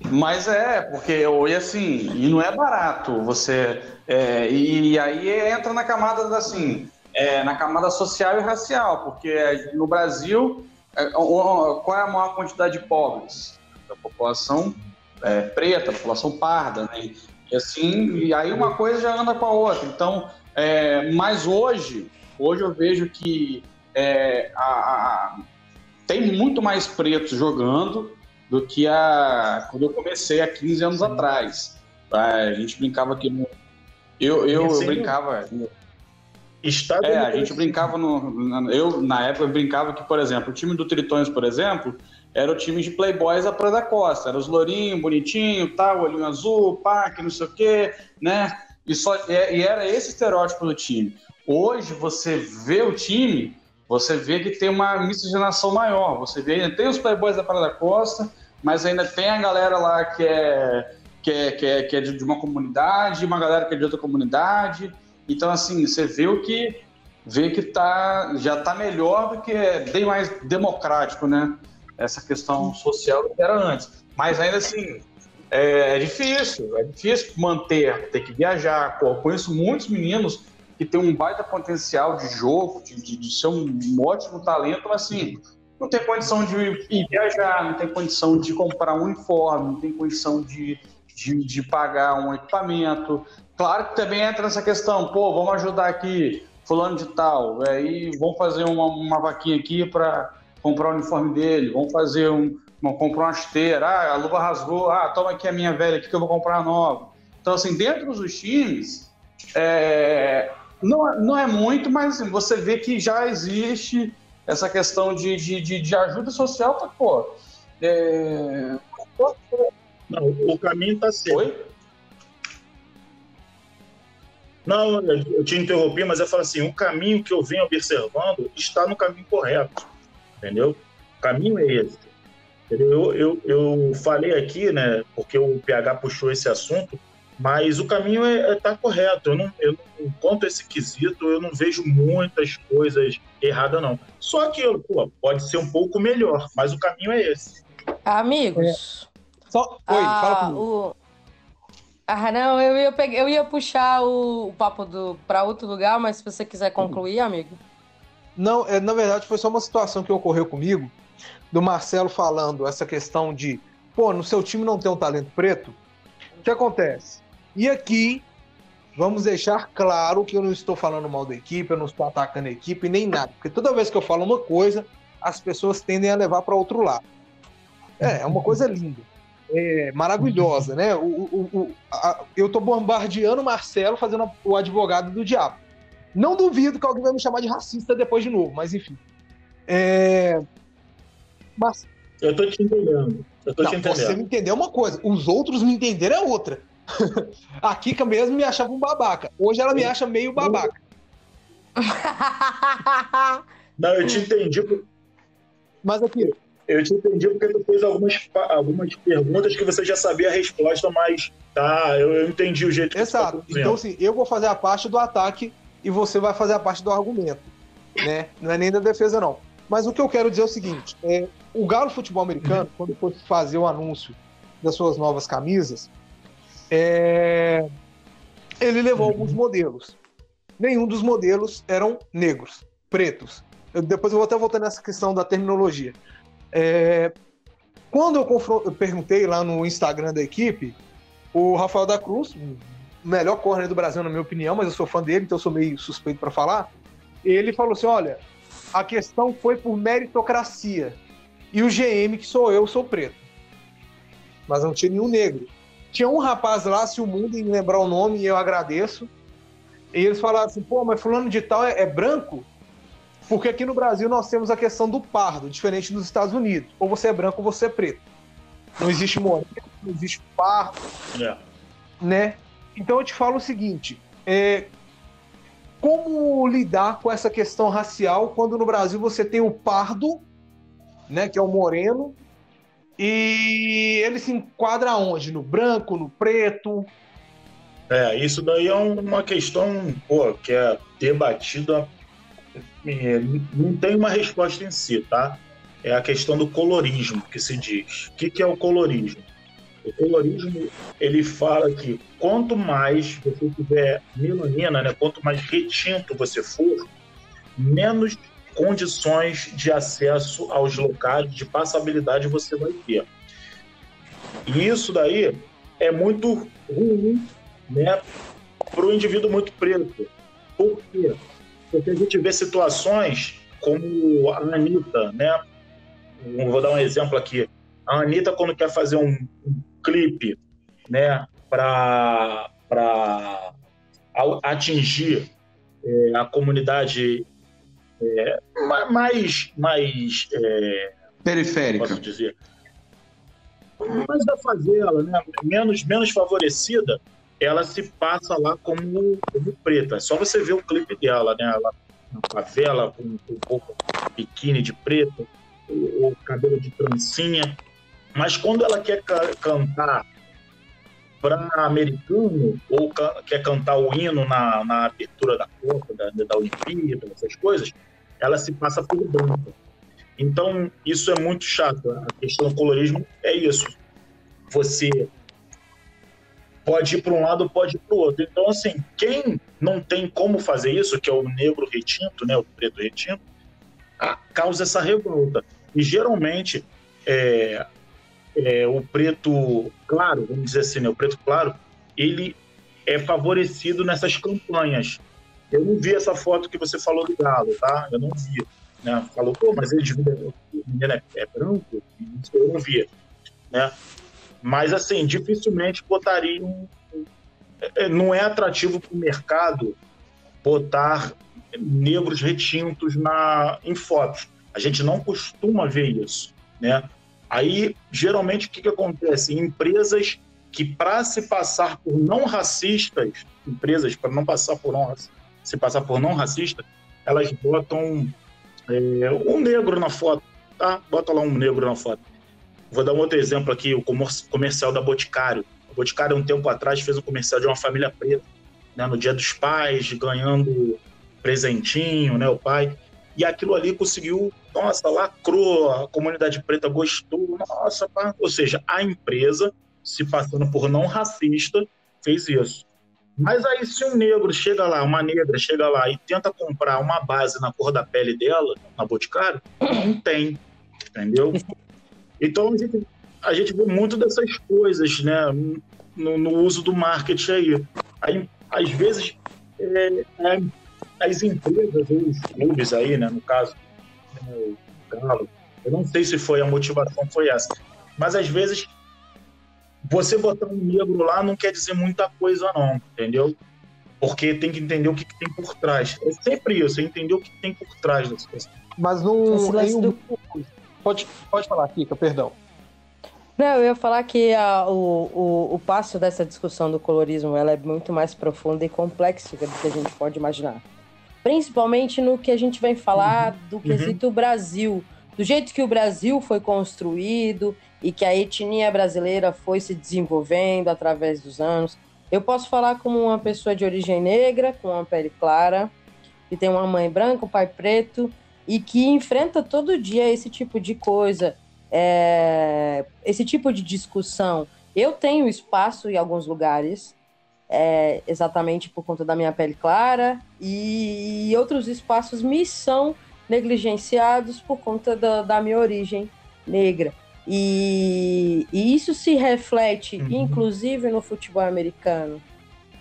Mas é, porque hoje assim, e não é barato você. É, e, e, aí entra na camada assim, é, na camada social e racial, porque no Brasil é, qual é a maior quantidade de pobres? A população é, preta, a população parda, né? E assim, e aí uma coisa já anda com a outra. Então, é, mas hoje, hoje eu vejo que é, a, a, tem muito mais pretos jogando do que a, quando eu comecei há 15 anos atrás. A gente brincava aqui no. Eu, eu, eu brincava. Está é, a gente brincava no. Eu, na época, brincava que, por exemplo, o time do Tritões, por exemplo, era o time de playboys a Praia da Costa. Era os lourinhos, bonitinho, tal, olhinho azul, pá, que não sei o quê, né? e, só, e era esse estereótipo do time. Hoje, você vê o time, você vê que tem uma miscigenação maior. Você vê, ainda tem os playboys da Parada Costa, mas ainda tem a galera lá que é, que é, que é, que é de uma comunidade, uma galera que é de outra comunidade. Então, assim, você vê o que vê que tá, já está melhor do que é bem mais democrático, né? Essa questão social do que era antes. Mas ainda assim, é, é difícil, é difícil manter, ter que viajar. Pô, conheço muitos meninos que têm um baita potencial de jogo, de, de, de ser um ótimo talento, mas assim, não tem condição de ir viajar, não tem condição de comprar um uniforme, não tem condição de, de, de pagar um equipamento. Claro que também entra nessa questão, pô, vamos ajudar aqui fulano de tal, aí vamos fazer uma, uma vaquinha aqui para comprar o uniforme dele, vamos fazer um, uma, comprar uma esteira, ah, a luva rasgou, ah, toma aqui a minha velha aqui que eu vou comprar nova. Então, assim, dentro dos times, é, não, não é muito, mas assim, você vê que já existe essa questão de, de, de, de ajuda social, tá, pô, é... Não, o caminho está certo. Oi? Não, eu te interrompi, mas eu falo assim: o caminho que eu venho observando está no caminho correto, entendeu? O caminho é esse. Eu, eu, eu falei aqui, né, porque o PH puxou esse assunto, mas o caminho é, é tá correto. Eu não, eu não conto esse quesito, eu não vejo muitas coisas erradas, não. Só que pô, pode ser um pouco melhor, mas o caminho é esse. Amigos. É. Só... Oi, ah, fala comigo. O... Ah, não, eu ia, pegar, eu ia puxar o, o papo para outro lugar, mas se você quiser concluir, amigo. Não, é, na verdade foi só uma situação que ocorreu comigo, do Marcelo falando essa questão de, pô, no seu time não tem um talento preto. O que acontece? E aqui, vamos deixar claro que eu não estou falando mal da equipe, eu não estou atacando a equipe, nem nada. Porque toda vez que eu falo uma coisa, as pessoas tendem a levar para outro lado. É, é uma coisa linda é, maravilhosa, né? O, o, o a, eu tô bombardeando o Marcelo fazendo o advogado do diabo. Não duvido que alguém vai me chamar de racista depois de novo, mas enfim. É... Mas... Eu tô te entendendo. Eu tô Não, te entendendo. Você me entendeu uma coisa, os outros me entenderam é outra. a Kika mesmo me achava um babaca. Hoje ela me acha meio babaca. Não, eu te entendi. Mas aqui, eu te entendi porque tu fez algumas, algumas perguntas que você já sabia a resposta, mas tá, eu, eu entendi o jeito que Exato. você tá então, assim, eu vou fazer a parte do ataque e você vai fazer a parte do argumento. Né? Não é nem da defesa, não. Mas o que eu quero dizer é o seguinte: é, o Galo Futebol Americano, quando foi fazer o anúncio das suas novas camisas, é, ele levou uhum. alguns modelos. Nenhum dos modelos eram negros, pretos. Eu, depois eu vou até voltar nessa questão da terminologia. É, quando eu, eu, perguntei lá no Instagram da equipe, o Rafael da Cruz, melhor corner do Brasil, na minha opinião, mas eu sou fã dele, então eu sou meio suspeito para falar. Ele falou assim: olha, a questão foi por meritocracia. E o GM, que sou eu, sou preto. Mas não tinha nenhum negro. Tinha um rapaz lá, se o mundo em lembrar o nome, e eu agradeço. E eles falaram assim: pô, mas fulano de tal é, é branco? Porque aqui no Brasil nós temos a questão do pardo, diferente dos Estados Unidos. Ou você é branco ou você é preto. Não existe moreno, não existe pardo. É. Né? Então eu te falo o seguinte: é, como lidar com essa questão racial quando no Brasil você tem o pardo, né, que é o moreno, e ele se enquadra onde? No branco, no preto? É, isso daí é uma questão pô, que é debatida é, não tem uma resposta em si, tá? É a questão do colorismo que se diz. O que, que é o colorismo? O colorismo ele fala que quanto mais você tiver melanina, né, quanto mais retinto você for, menos condições de acesso aos locais de passabilidade você vai ter. E isso daí é muito ruim né, para o indivíduo muito preto. Por quê? Porque a gente vê situações como a Anitta, né? Vou dar um exemplo aqui. A Anitta, quando quer fazer um, um clipe, né, para atingir é, a comunidade é, mais, mais é, periférica, posso dizer, mais da favela, né, menos, menos favorecida, ela se passa lá como, como preta. É só você ver o clipe dela, né? Ela na favela, com, com roupa biquíni de preto, o, cabelo de trancinha. Mas quando ela quer ca cantar para americano, ou ca quer cantar o hino na, na abertura da Copa, da, da Olimpíada, essas coisas, ela se passa por branca. Então, isso é muito chato. A questão do colorismo é isso. Você pode ir para um lado, pode ir para o outro. Então, assim, quem não tem como fazer isso, que é o negro retinto, né, o preto retinto, causa essa revolta. E geralmente é, é, o preto claro, vamos dizer assim, né, o preto claro, ele é favorecido nessas campanhas. Eu não vi essa foto que você falou do Galo, tá? Eu não vi. Né? Falou, pô, mas ele menino é, é branco? Eu não via. Né? Mas, assim, dificilmente botariam. É, não é atrativo para o mercado botar negros retintos na, em fotos. A gente não costuma ver isso, né? Aí, geralmente, o que, que acontece? Empresas que, para se passar por não racistas, empresas para não passar por não, se passar por não racista, elas botam é, um negro na foto, tá? Bota lá um negro na foto. Vou dar um outro exemplo aqui, o comercial da Boticário. A Boticário, um tempo atrás, fez um comercial de uma família preta, né, no Dia dos Pais, ganhando presentinho, né, o pai. E aquilo ali conseguiu, nossa, lacrou, a comunidade preta gostou, nossa, pá. ou seja, a empresa, se passando por não racista, fez isso. Mas aí, se um negro chega lá, uma negra chega lá e tenta comprar uma base na cor da pele dela, na Boticário, não tem, entendeu? Então a gente, a gente vê muito dessas coisas, né, no, no uso do marketing aí. aí às vezes, é, é, as empresas, os clubes aí, né, no caso, né, o Galo, eu não sei se foi a motivação foi essa, mas às vezes você botar um negro lá não quer dizer muita coisa não, entendeu? Porque tem que entender o que, que tem por trás. É sempre isso, é entender o que tem por trás das coisas. Mas não... Do... Pode, pode falar, Kika, perdão. Não, eu ia falar que a, o, o, o passo dessa discussão do colorismo ela é muito mais profunda e complexa do que a gente pode imaginar. Principalmente no que a gente vem falar do uhum. quesito uhum. Brasil, do jeito que o Brasil foi construído e que a etnia brasileira foi se desenvolvendo através dos anos. Eu posso falar como uma pessoa de origem negra, com uma pele clara, que tem uma mãe branca, um pai preto, e que enfrenta todo dia esse tipo de coisa, é, esse tipo de discussão. Eu tenho espaço em alguns lugares, é, exatamente por conta da minha pele clara, e outros espaços me são negligenciados por conta da, da minha origem negra. E, e, isso se reflete, uhum. inclusive, no futebol americano.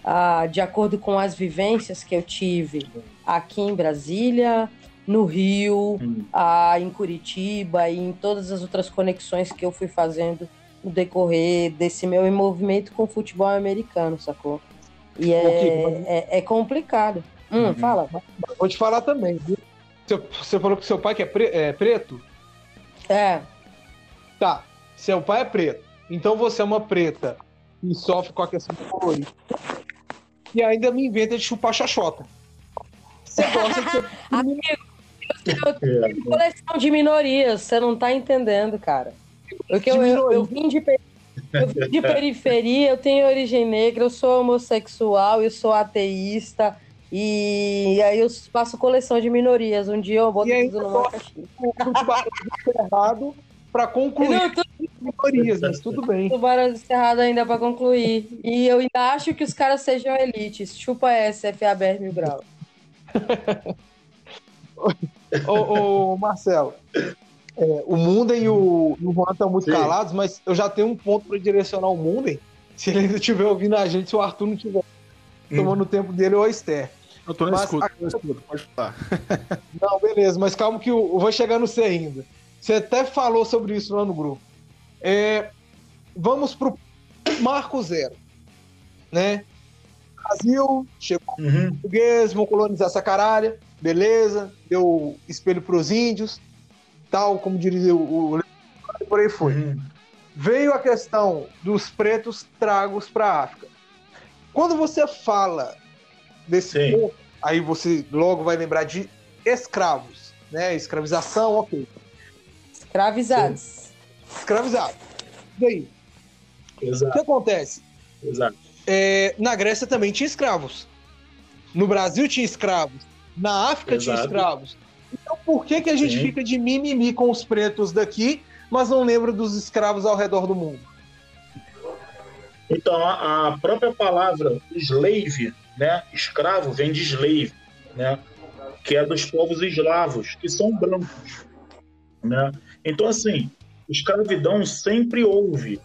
Ah, de acordo com as vivências que eu tive aqui em Brasília, no Rio, hum. a, em Curitiba e em todas as outras conexões que eu fui fazendo no decorrer desse meu movimento com o futebol americano, sacou? E é, é, é, complicado. Hum, uhum. Fala. Vou te falar também. Você falou que seu pai que é, pre é preto? É. Tá. Seu pai é preto. Então você é uma preta e sofre com a questão do colorir. E ainda me inventa de chupar xoxota. Você gosta de ser. Amigo, eu tenho coleção de minorias, você não tá entendendo, cara. Porque eu, eu, eu, vim de, eu vim de periferia, eu tenho origem negra, eu sou homossexual, eu sou ateísta. E aí eu faço coleção de minorias. Um dia eu boto tudo numa caixinha. errado para concluir não, tô... minorias, mas tudo bem. Tubarão encerrado ainda para concluir. E eu ainda acho que os caras sejam elites. Chupa essa, FABR mil grau. ô, ô, Marcelo, é, o Munden e o, o Juan estão muito Sim. calados, mas eu já tenho um ponto para direcionar o Munden. Se ele ainda estiver ouvindo a gente, se o Arthur não estiver hum. tomando o tempo dele ou a Esther. Eu tô no mas, escudo, a... escudo, pode falar. Não, beleza, mas calma que eu, eu vou chegar no C ainda. Você até falou sobre isso lá no grupo. É, vamos pro Marco Zero. Né? Brasil, chegou uhum. português, vão colonizar essa caralha beleza, deu espelho para os índios, tal, como diria o, o por aí foi. Uhum. Veio a questão dos pretos tragos para a África. Quando você fala desse ponto, aí você logo vai lembrar de escravos, né? Escravização, ok. Escravizados. Sim. Escravizados. E aí? Exato. O que acontece? Exato. É, na Grécia também tinha escravos. No Brasil tinha escravos. Na África Exato. tinha escravos. Então por que, que a gente Sim. fica de mimimi com os pretos daqui, mas não lembra dos escravos ao redor do mundo? Então, a, a própria palavra slave, né, escravo, vem de slave, né, que é dos povos eslavos, que são brancos. Né? Então, assim, escravidão sempre houve,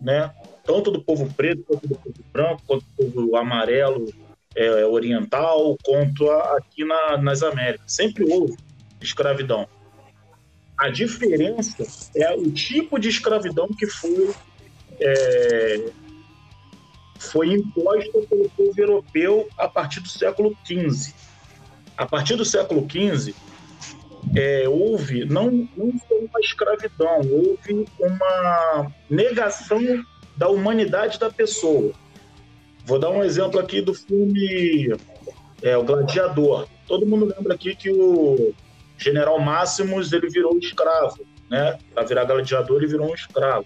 né? tanto do povo preto, quanto do povo branco, quanto do povo amarelo, é, oriental, quanto a, aqui na, nas Américas. Sempre houve escravidão. A diferença é o tipo de escravidão que foi é, foi imposta pelo povo europeu a partir do século XV. A partir do século XV, é, houve não, não foi uma escravidão, houve uma negação da humanidade da pessoa. Vou dar um exemplo aqui do filme é, O Gladiador. Todo mundo lembra aqui que o General Máximos ele virou escravo, né? Para virar gladiador ele virou um escravo.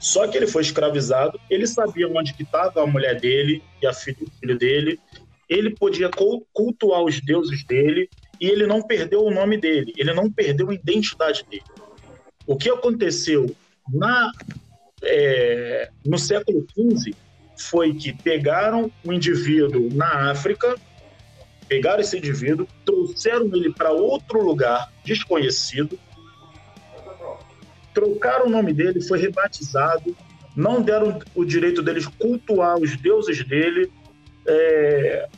Só que ele foi escravizado, ele sabia onde que estava a mulher dele e a filha, filho dele, ele podia cultuar os deuses dele e ele não perdeu o nome dele, ele não perdeu a identidade dele. O que aconteceu na, é, no século XV foi que pegaram o indivíduo na África, pegaram esse indivíduo, trouxeram ele para outro lugar desconhecido, trocaram o nome dele, foi rebatizado, não deram o direito deles cultuar os deuses dele é,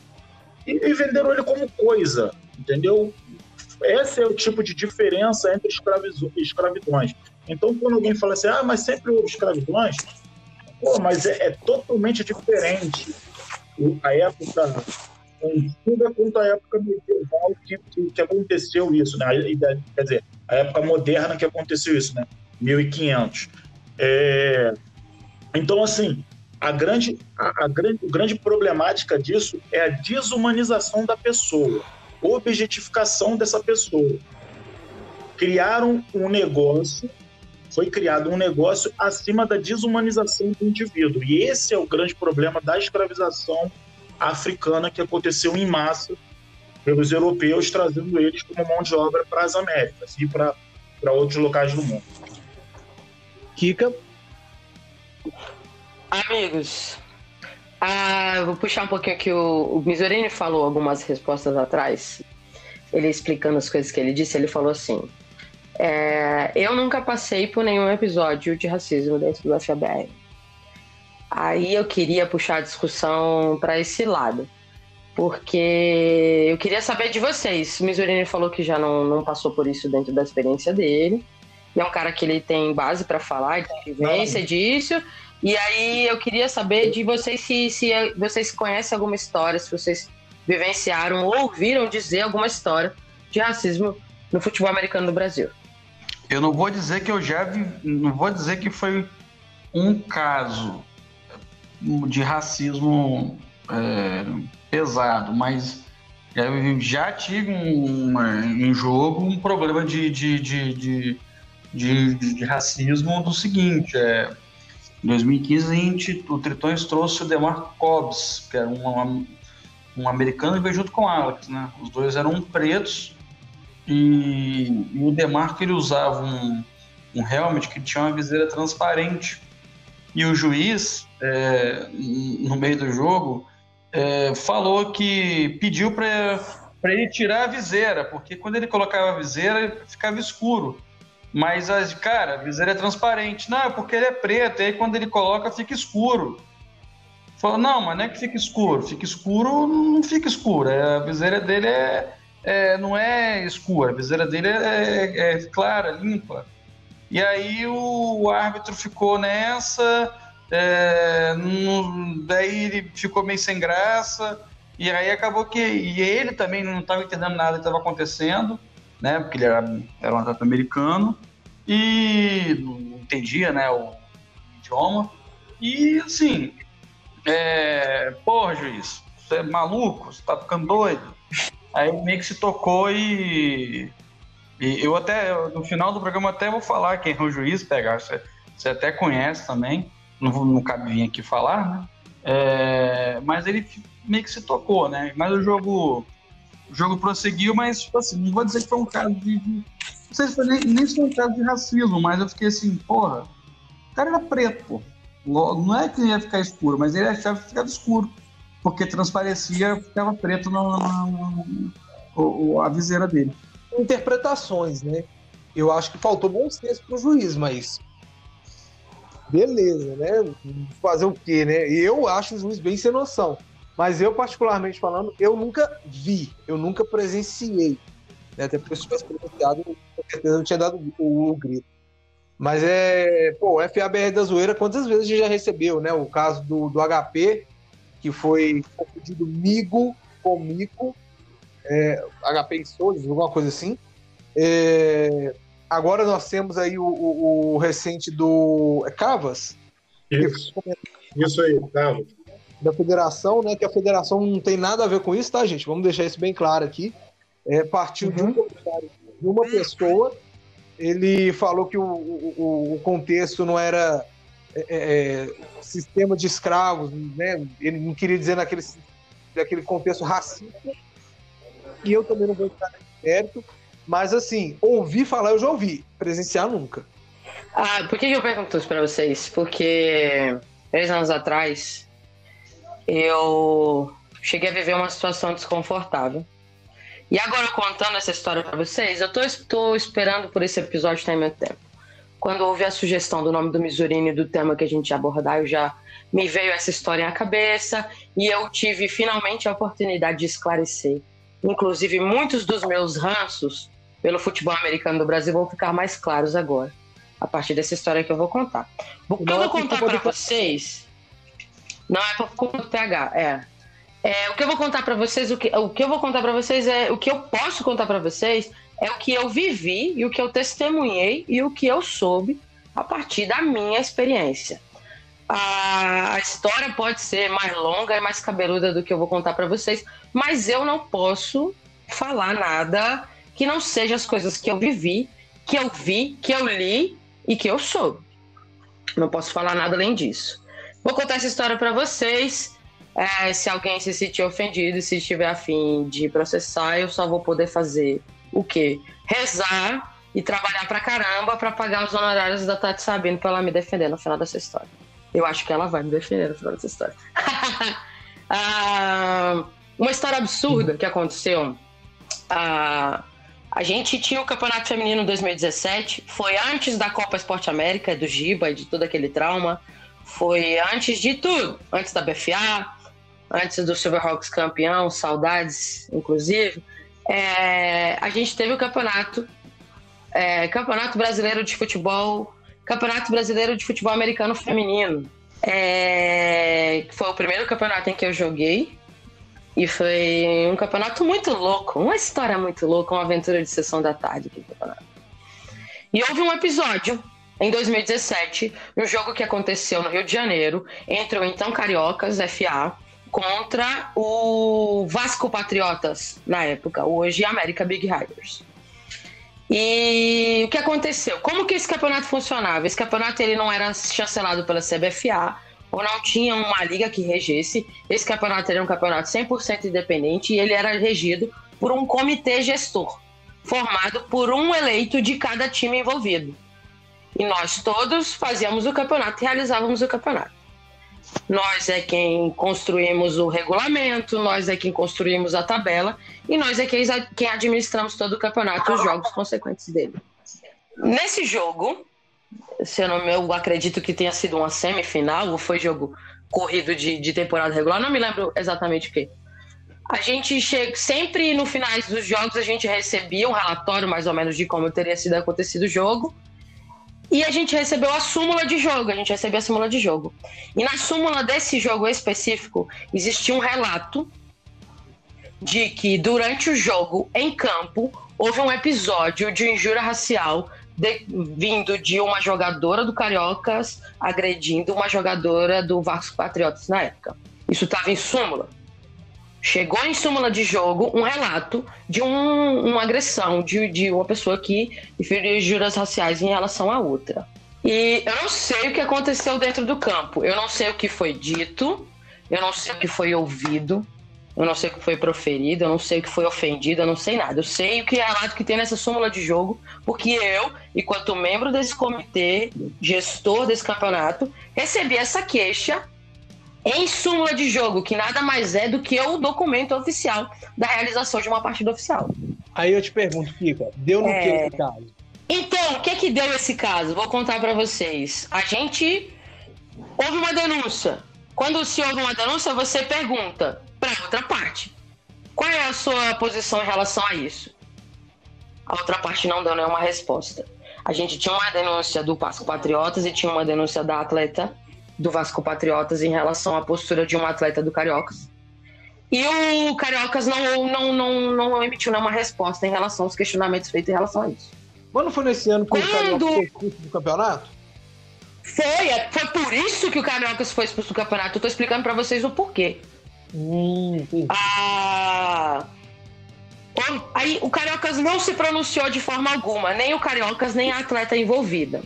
e, e venderam ele como coisa, entendeu? Esse é o tipo de diferença entre escravidões. Então, quando alguém fala assim, ah, mas sempre houve escravidões, pô, mas é, é totalmente diferente a época antiga quanto a época medieval que, que, que, aconteceu isso, né? Quer dizer, a época moderna que aconteceu isso, né? 1500. É... Então, assim, a grande, a, a, grande, grande problemática disso é a desumanização da pessoa, objetificação dessa pessoa. Criaram um negócio, foi criado um negócio acima da desumanização do indivíduo. E esse é o grande problema da escravização africana que aconteceu em massa pelos europeus, trazendo eles como mão de obra para as Américas e para outros locais do mundo. Kika. Amigos, ah, vou puxar um pouquinho aqui. O, o falou algumas respostas atrás. Ele explicando as coisas que ele disse, ele falou assim: é, Eu nunca passei por nenhum episódio de racismo dentro do FABR. Aí eu queria puxar a discussão para esse lado, porque eu queria saber de vocês. O Misorini falou que já não, não passou por isso dentro da experiência dele. E é um cara que ele tem base para falar, de vivência disso. E aí eu queria saber de vocês se, se vocês conhecem alguma história, se vocês vivenciaram ou ouviram dizer alguma história de racismo no futebol americano do Brasil. Eu não vou dizer que eu já vi, não vou dizer que foi um caso de racismo é, pesado, mas eu já tive um, jogo um problema de, de, de, de, de, racismo do seguinte, é, em 2015, a gente, o Tritões trouxe o Demar Cobbs, que era um, um americano, e veio junto com o Alex, né? Os dois eram pretos e, e o Demarco ele usava um, um helmet que tinha uma viseira transparente. E o juiz, é, no meio do jogo, é, falou que pediu para ele tirar a viseira, porque quando ele colocava a viseira ficava escuro. Mas, cara, a viseira é transparente. Não, é porque ele é preto, e aí quando ele coloca fica escuro. Falou, não, mas não é que fica escuro. Fica escuro, não fica escuro. É, a viseira dele é, é, não é escura, a viseira dele é, é, é clara, limpa. E aí o, árbitro ficou nessa, é, no, daí ele ficou meio sem graça, e aí acabou que. E ele também não estava entendendo nada que estava acontecendo né? Porque ele era, era um atleta americano e não entendia, né, o idioma. E assim, é, porra, juiz, você é maluco? Você tá ficando doido? Aí meio que se tocou e, e eu até, no final do programa até vou falar quem é o juiz, pegar, você, você até conhece também, não, não cabe vir aqui falar, né? É, mas ele meio que se tocou, né? Mas o jogo, o jogo prosseguiu, mas tipo assim, não vou dizer que foi um caso de, de não sei se foi nem, nem se foi um caso de racismo, mas eu fiquei assim, porra, o cara era preto, pô. Não é que ia ficar escuro, mas ele achava que ficava escuro. Porque transparecia, ficava preto na, na, na a viseira dele. Interpretações, né? Eu acho que faltou bom senso pro juiz, mas. Beleza, né? Fazer o quê, né? Eu acho o juiz bem sem noção. Mas eu, particularmente falando, eu nunca vi, eu nunca presenciei. Né? Até porque se tivesse presenciado, com certeza eu tinha dado o, o grito. Mas é, pô, o FABR da zoeira, quantas vezes a gente já recebeu, né? O caso do, do HP, que foi confundido migo com mico, é, HP Souls, alguma coisa assim. É, agora nós temos aí o, o, o recente do é Cavas. Isso, isso aí, Cavas. Da federação, né? Que a federação não tem nada a ver com isso, tá, gente? Vamos deixar isso bem claro aqui. É, partiu uhum. de um comentário de uma pessoa ele falou que o, o, o contexto não era é, é, sistema de escravos, né? Ele não queria dizer naquele, naquele contexto racista. E eu também não vou entrar nesse mérito. Mas, assim, ouvir falar eu já ouvi, presenciar nunca. Ah, por que eu pergunto isso pra vocês? Porque, três anos atrás, eu cheguei a viver uma situação desconfortável e agora contando essa história para vocês, eu tô, tô, esperando por esse episódio ter meu tempo. Quando houve a sugestão do nome do Misurini do tema que a gente ia abordar, eu já me veio essa história na cabeça e eu tive finalmente a oportunidade de esclarecer. Inclusive, muitos dos meus ranços pelo futebol americano do Brasil vão ficar mais claros agora, a partir dessa história que eu vou contar. O que eu vou contar para vocês não é por culpa do PH, é é, o que eu vou contar para vocês, o que, o que eu vou contar para vocês é o que eu posso contar para vocês é o que eu vivi e o que eu testemunhei e o que eu soube a partir da minha experiência. A, história pode ser mais longa e mais cabeluda do que eu vou contar para vocês, mas eu não posso falar nada que não seja as coisas que eu vivi, que eu vi, que eu li e que eu soube. Não posso falar nada além disso. Vou contar essa história para vocês. É, se alguém se sentir ofendido, se estiver afim de processar, eu só vou poder fazer o quê? Rezar e trabalhar pra caramba para pagar os honorários da Tati Sabino pra ela me defender no final dessa história. Eu acho que ela vai me defender no final dessa história. ah, uma história absurda que aconteceu. Ah, a gente tinha o Campeonato Feminino 2017, foi antes da Copa Esporte América, do Giba e de todo aquele trauma. Foi antes de tudo, antes da BFA, antes do Silverhawks campeão, saudades, inclusive, é, a gente teve o campeonato, é, campeonato brasileiro de futebol, campeonato brasileiro de futebol americano feminino. É, foi o primeiro campeonato em que eu joguei e foi um campeonato muito louco, uma história muito louca, uma aventura de sessão da tarde. E houve um episódio em 2017, no jogo que aconteceu no Rio de Janeiro, entre o então Cariocas FA contra o Vasco Patriotas na época, hoje América Big Riders. E o que aconteceu? Como que esse campeonato funcionava? Esse campeonato ele não era chancelado pela CBFA, ou não tinha uma liga que regesse. Esse campeonato era um campeonato 100% independente e ele era regido por um comitê gestor, formado por um eleito de cada time envolvido. E nós todos fazíamos o campeonato e realizávamos o campeonato. Nós é quem construímos o regulamento, nós é quem construímos a tabela e nós é quem, administramos todo o campeonato e os jogos consequentes dele. Nesse jogo, se eu, não, eu acredito que tenha sido uma semifinal ou foi jogo corrido de, de temporada regular, não me lembro exatamente o que. A gente chega sempre no finais dos jogos a gente recebia um relatório mais ou menos de como teria sido acontecido o jogo e a gente recebeu a súmula de jogo, a gente recebeu a súmula de jogo. E na súmula desse jogo específico, existia um relato de que durante o jogo, em campo, houve um episódio de injúria racial de, vindo de uma jogadora do Cariocas agredindo uma jogadora do Vasco Patriotas na época. Isso estava em súmula. Chegou em súmula de jogo um relato de um, uma agressão de, de uma pessoa que inferiu juras raciais em relação a outra. E eu não sei o que aconteceu dentro do campo. Eu não sei o que foi dito, eu não sei o que foi ouvido, eu não sei o que foi proferido, eu não sei o que foi ofendido, eu não sei nada. Eu sei o que é relato que tem nessa súmula de jogo, porque eu, enquanto membro desse comitê, gestor desse campeonato, recebi essa queixa em súmula de jogo, que nada mais é do que o documento oficial da realização de uma partida oficial. Aí eu te pergunto, Fica, deu no é... que esse caso? Então, o que que deu esse caso? Vou contar para vocês. A gente houve uma denúncia. Quando se houve uma denúncia, você pergunta para outra parte. Qual é a sua posição em relação a isso? A outra parte não deu nenhuma resposta. A gente tinha uma denúncia do Vasco Patriotas e tinha uma denúncia da atleta do Vasco Patriotas em relação à postura de um atleta do Cariocas. E o Cariocas não, não, não, não emitiu nenhuma resposta em relação aos questionamentos feitos em relação a isso. Mas não foi nesse ano que Quando... o Cariocas foi expulso do campeonato? Foi, é, foi por isso que o Cariocas foi expulso do campeonato. Eu tô explicando para vocês o porquê. Hum, ah, aí o Cariocas não se pronunciou de forma alguma, nem o Cariocas, nem a atleta envolvida.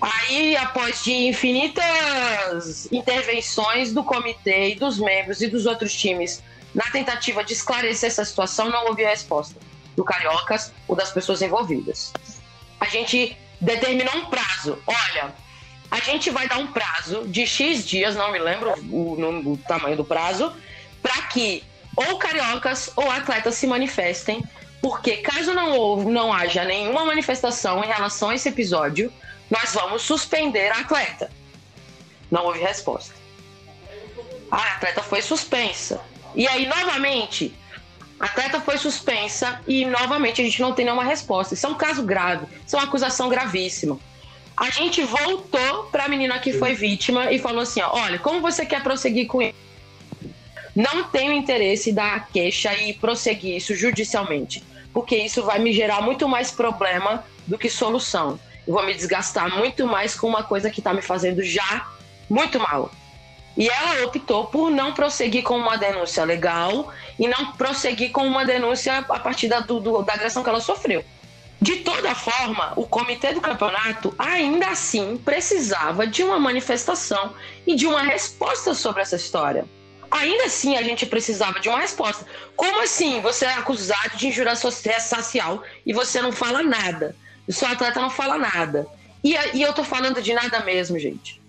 Aí, após de infinitas intervenções do comitê e dos membros e dos outros times na tentativa de esclarecer essa situação, não houve resposta do Cariocas ou das pessoas envolvidas. A gente determinou um prazo. Olha, a gente vai dar um prazo de X dias, não me lembro o, o tamanho do prazo, para que ou cariocas ou atletas se manifestem, porque caso não, não haja nenhuma manifestação em relação a esse episódio, nós vamos suspender a atleta. Não houve resposta. A atleta foi suspensa. E aí, novamente, a atleta foi suspensa e, novamente, a gente não tem nenhuma resposta. Isso é um caso grave, isso é uma acusação gravíssima. A gente voltou para a menina que foi vítima e falou assim: ó, olha, como você quer prosseguir com isso? Não tenho interesse da queixa e prosseguir isso judicialmente, porque isso vai me gerar muito mais problema do que solução. Vou me desgastar muito mais com uma coisa que está me fazendo já muito mal. E ela optou por não prosseguir com uma denúncia legal e não prosseguir com uma denúncia a partir da, do, da agressão que ela sofreu. De toda forma, o comitê do campeonato ainda assim precisava de uma manifestação e de uma resposta sobre essa história. Ainda assim, a gente precisava de uma resposta. Como assim você é acusado de injúria social e você não fala nada? O seu atleta não fala nada. E, e eu tô falando de nada mesmo, gente.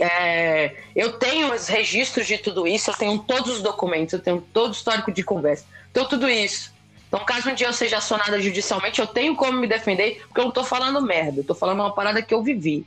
É, eu tenho os registros de tudo isso, eu tenho todos os documentos, eu tenho todo o histórico de conversa, então tudo isso. Então, caso um dia eu seja acionada judicialmente, eu tenho como me defender, porque eu não tô falando merda, eu tô falando uma parada que eu vivi.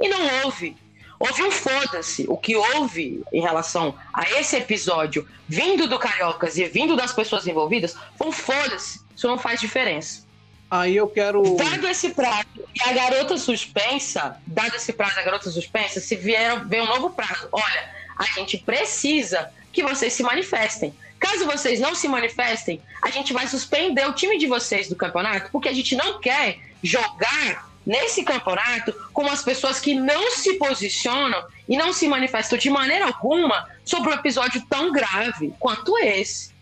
E não houve. Houve um foda-se. O que houve em relação a esse episódio, vindo do Cariocas e vindo das pessoas envolvidas, foi um foda-se. Isso não faz diferença. Aí eu quero. Dado esse prazo e a garota suspensa, dado esse prazo a garota suspensa, se vier, vier um novo prazo, olha, a gente precisa que vocês se manifestem. Caso vocês não se manifestem, a gente vai suspender o time de vocês do campeonato, porque a gente não quer jogar nesse campeonato com as pessoas que não se posicionam e não se manifestam de maneira alguma sobre um episódio tão grave quanto esse.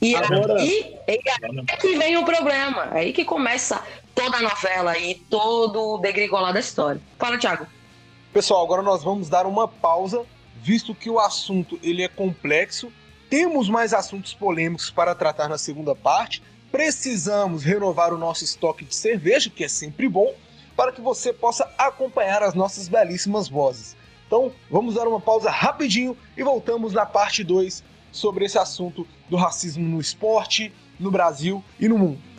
E Agora... aí é que vem o problema, é aí que começa toda a novela e todo o degringolar da história. Fala, Thiago. Pessoal, agora nós vamos dar uma pausa visto que o assunto ele é complexo, temos mais assuntos polêmicos para tratar na segunda parte, precisamos renovar o nosso estoque de cerveja, que é sempre bom, para que você possa acompanhar as nossas belíssimas vozes. Então, vamos dar uma pausa rapidinho e voltamos na parte 2 sobre esse assunto do racismo no esporte, no Brasil e no mundo.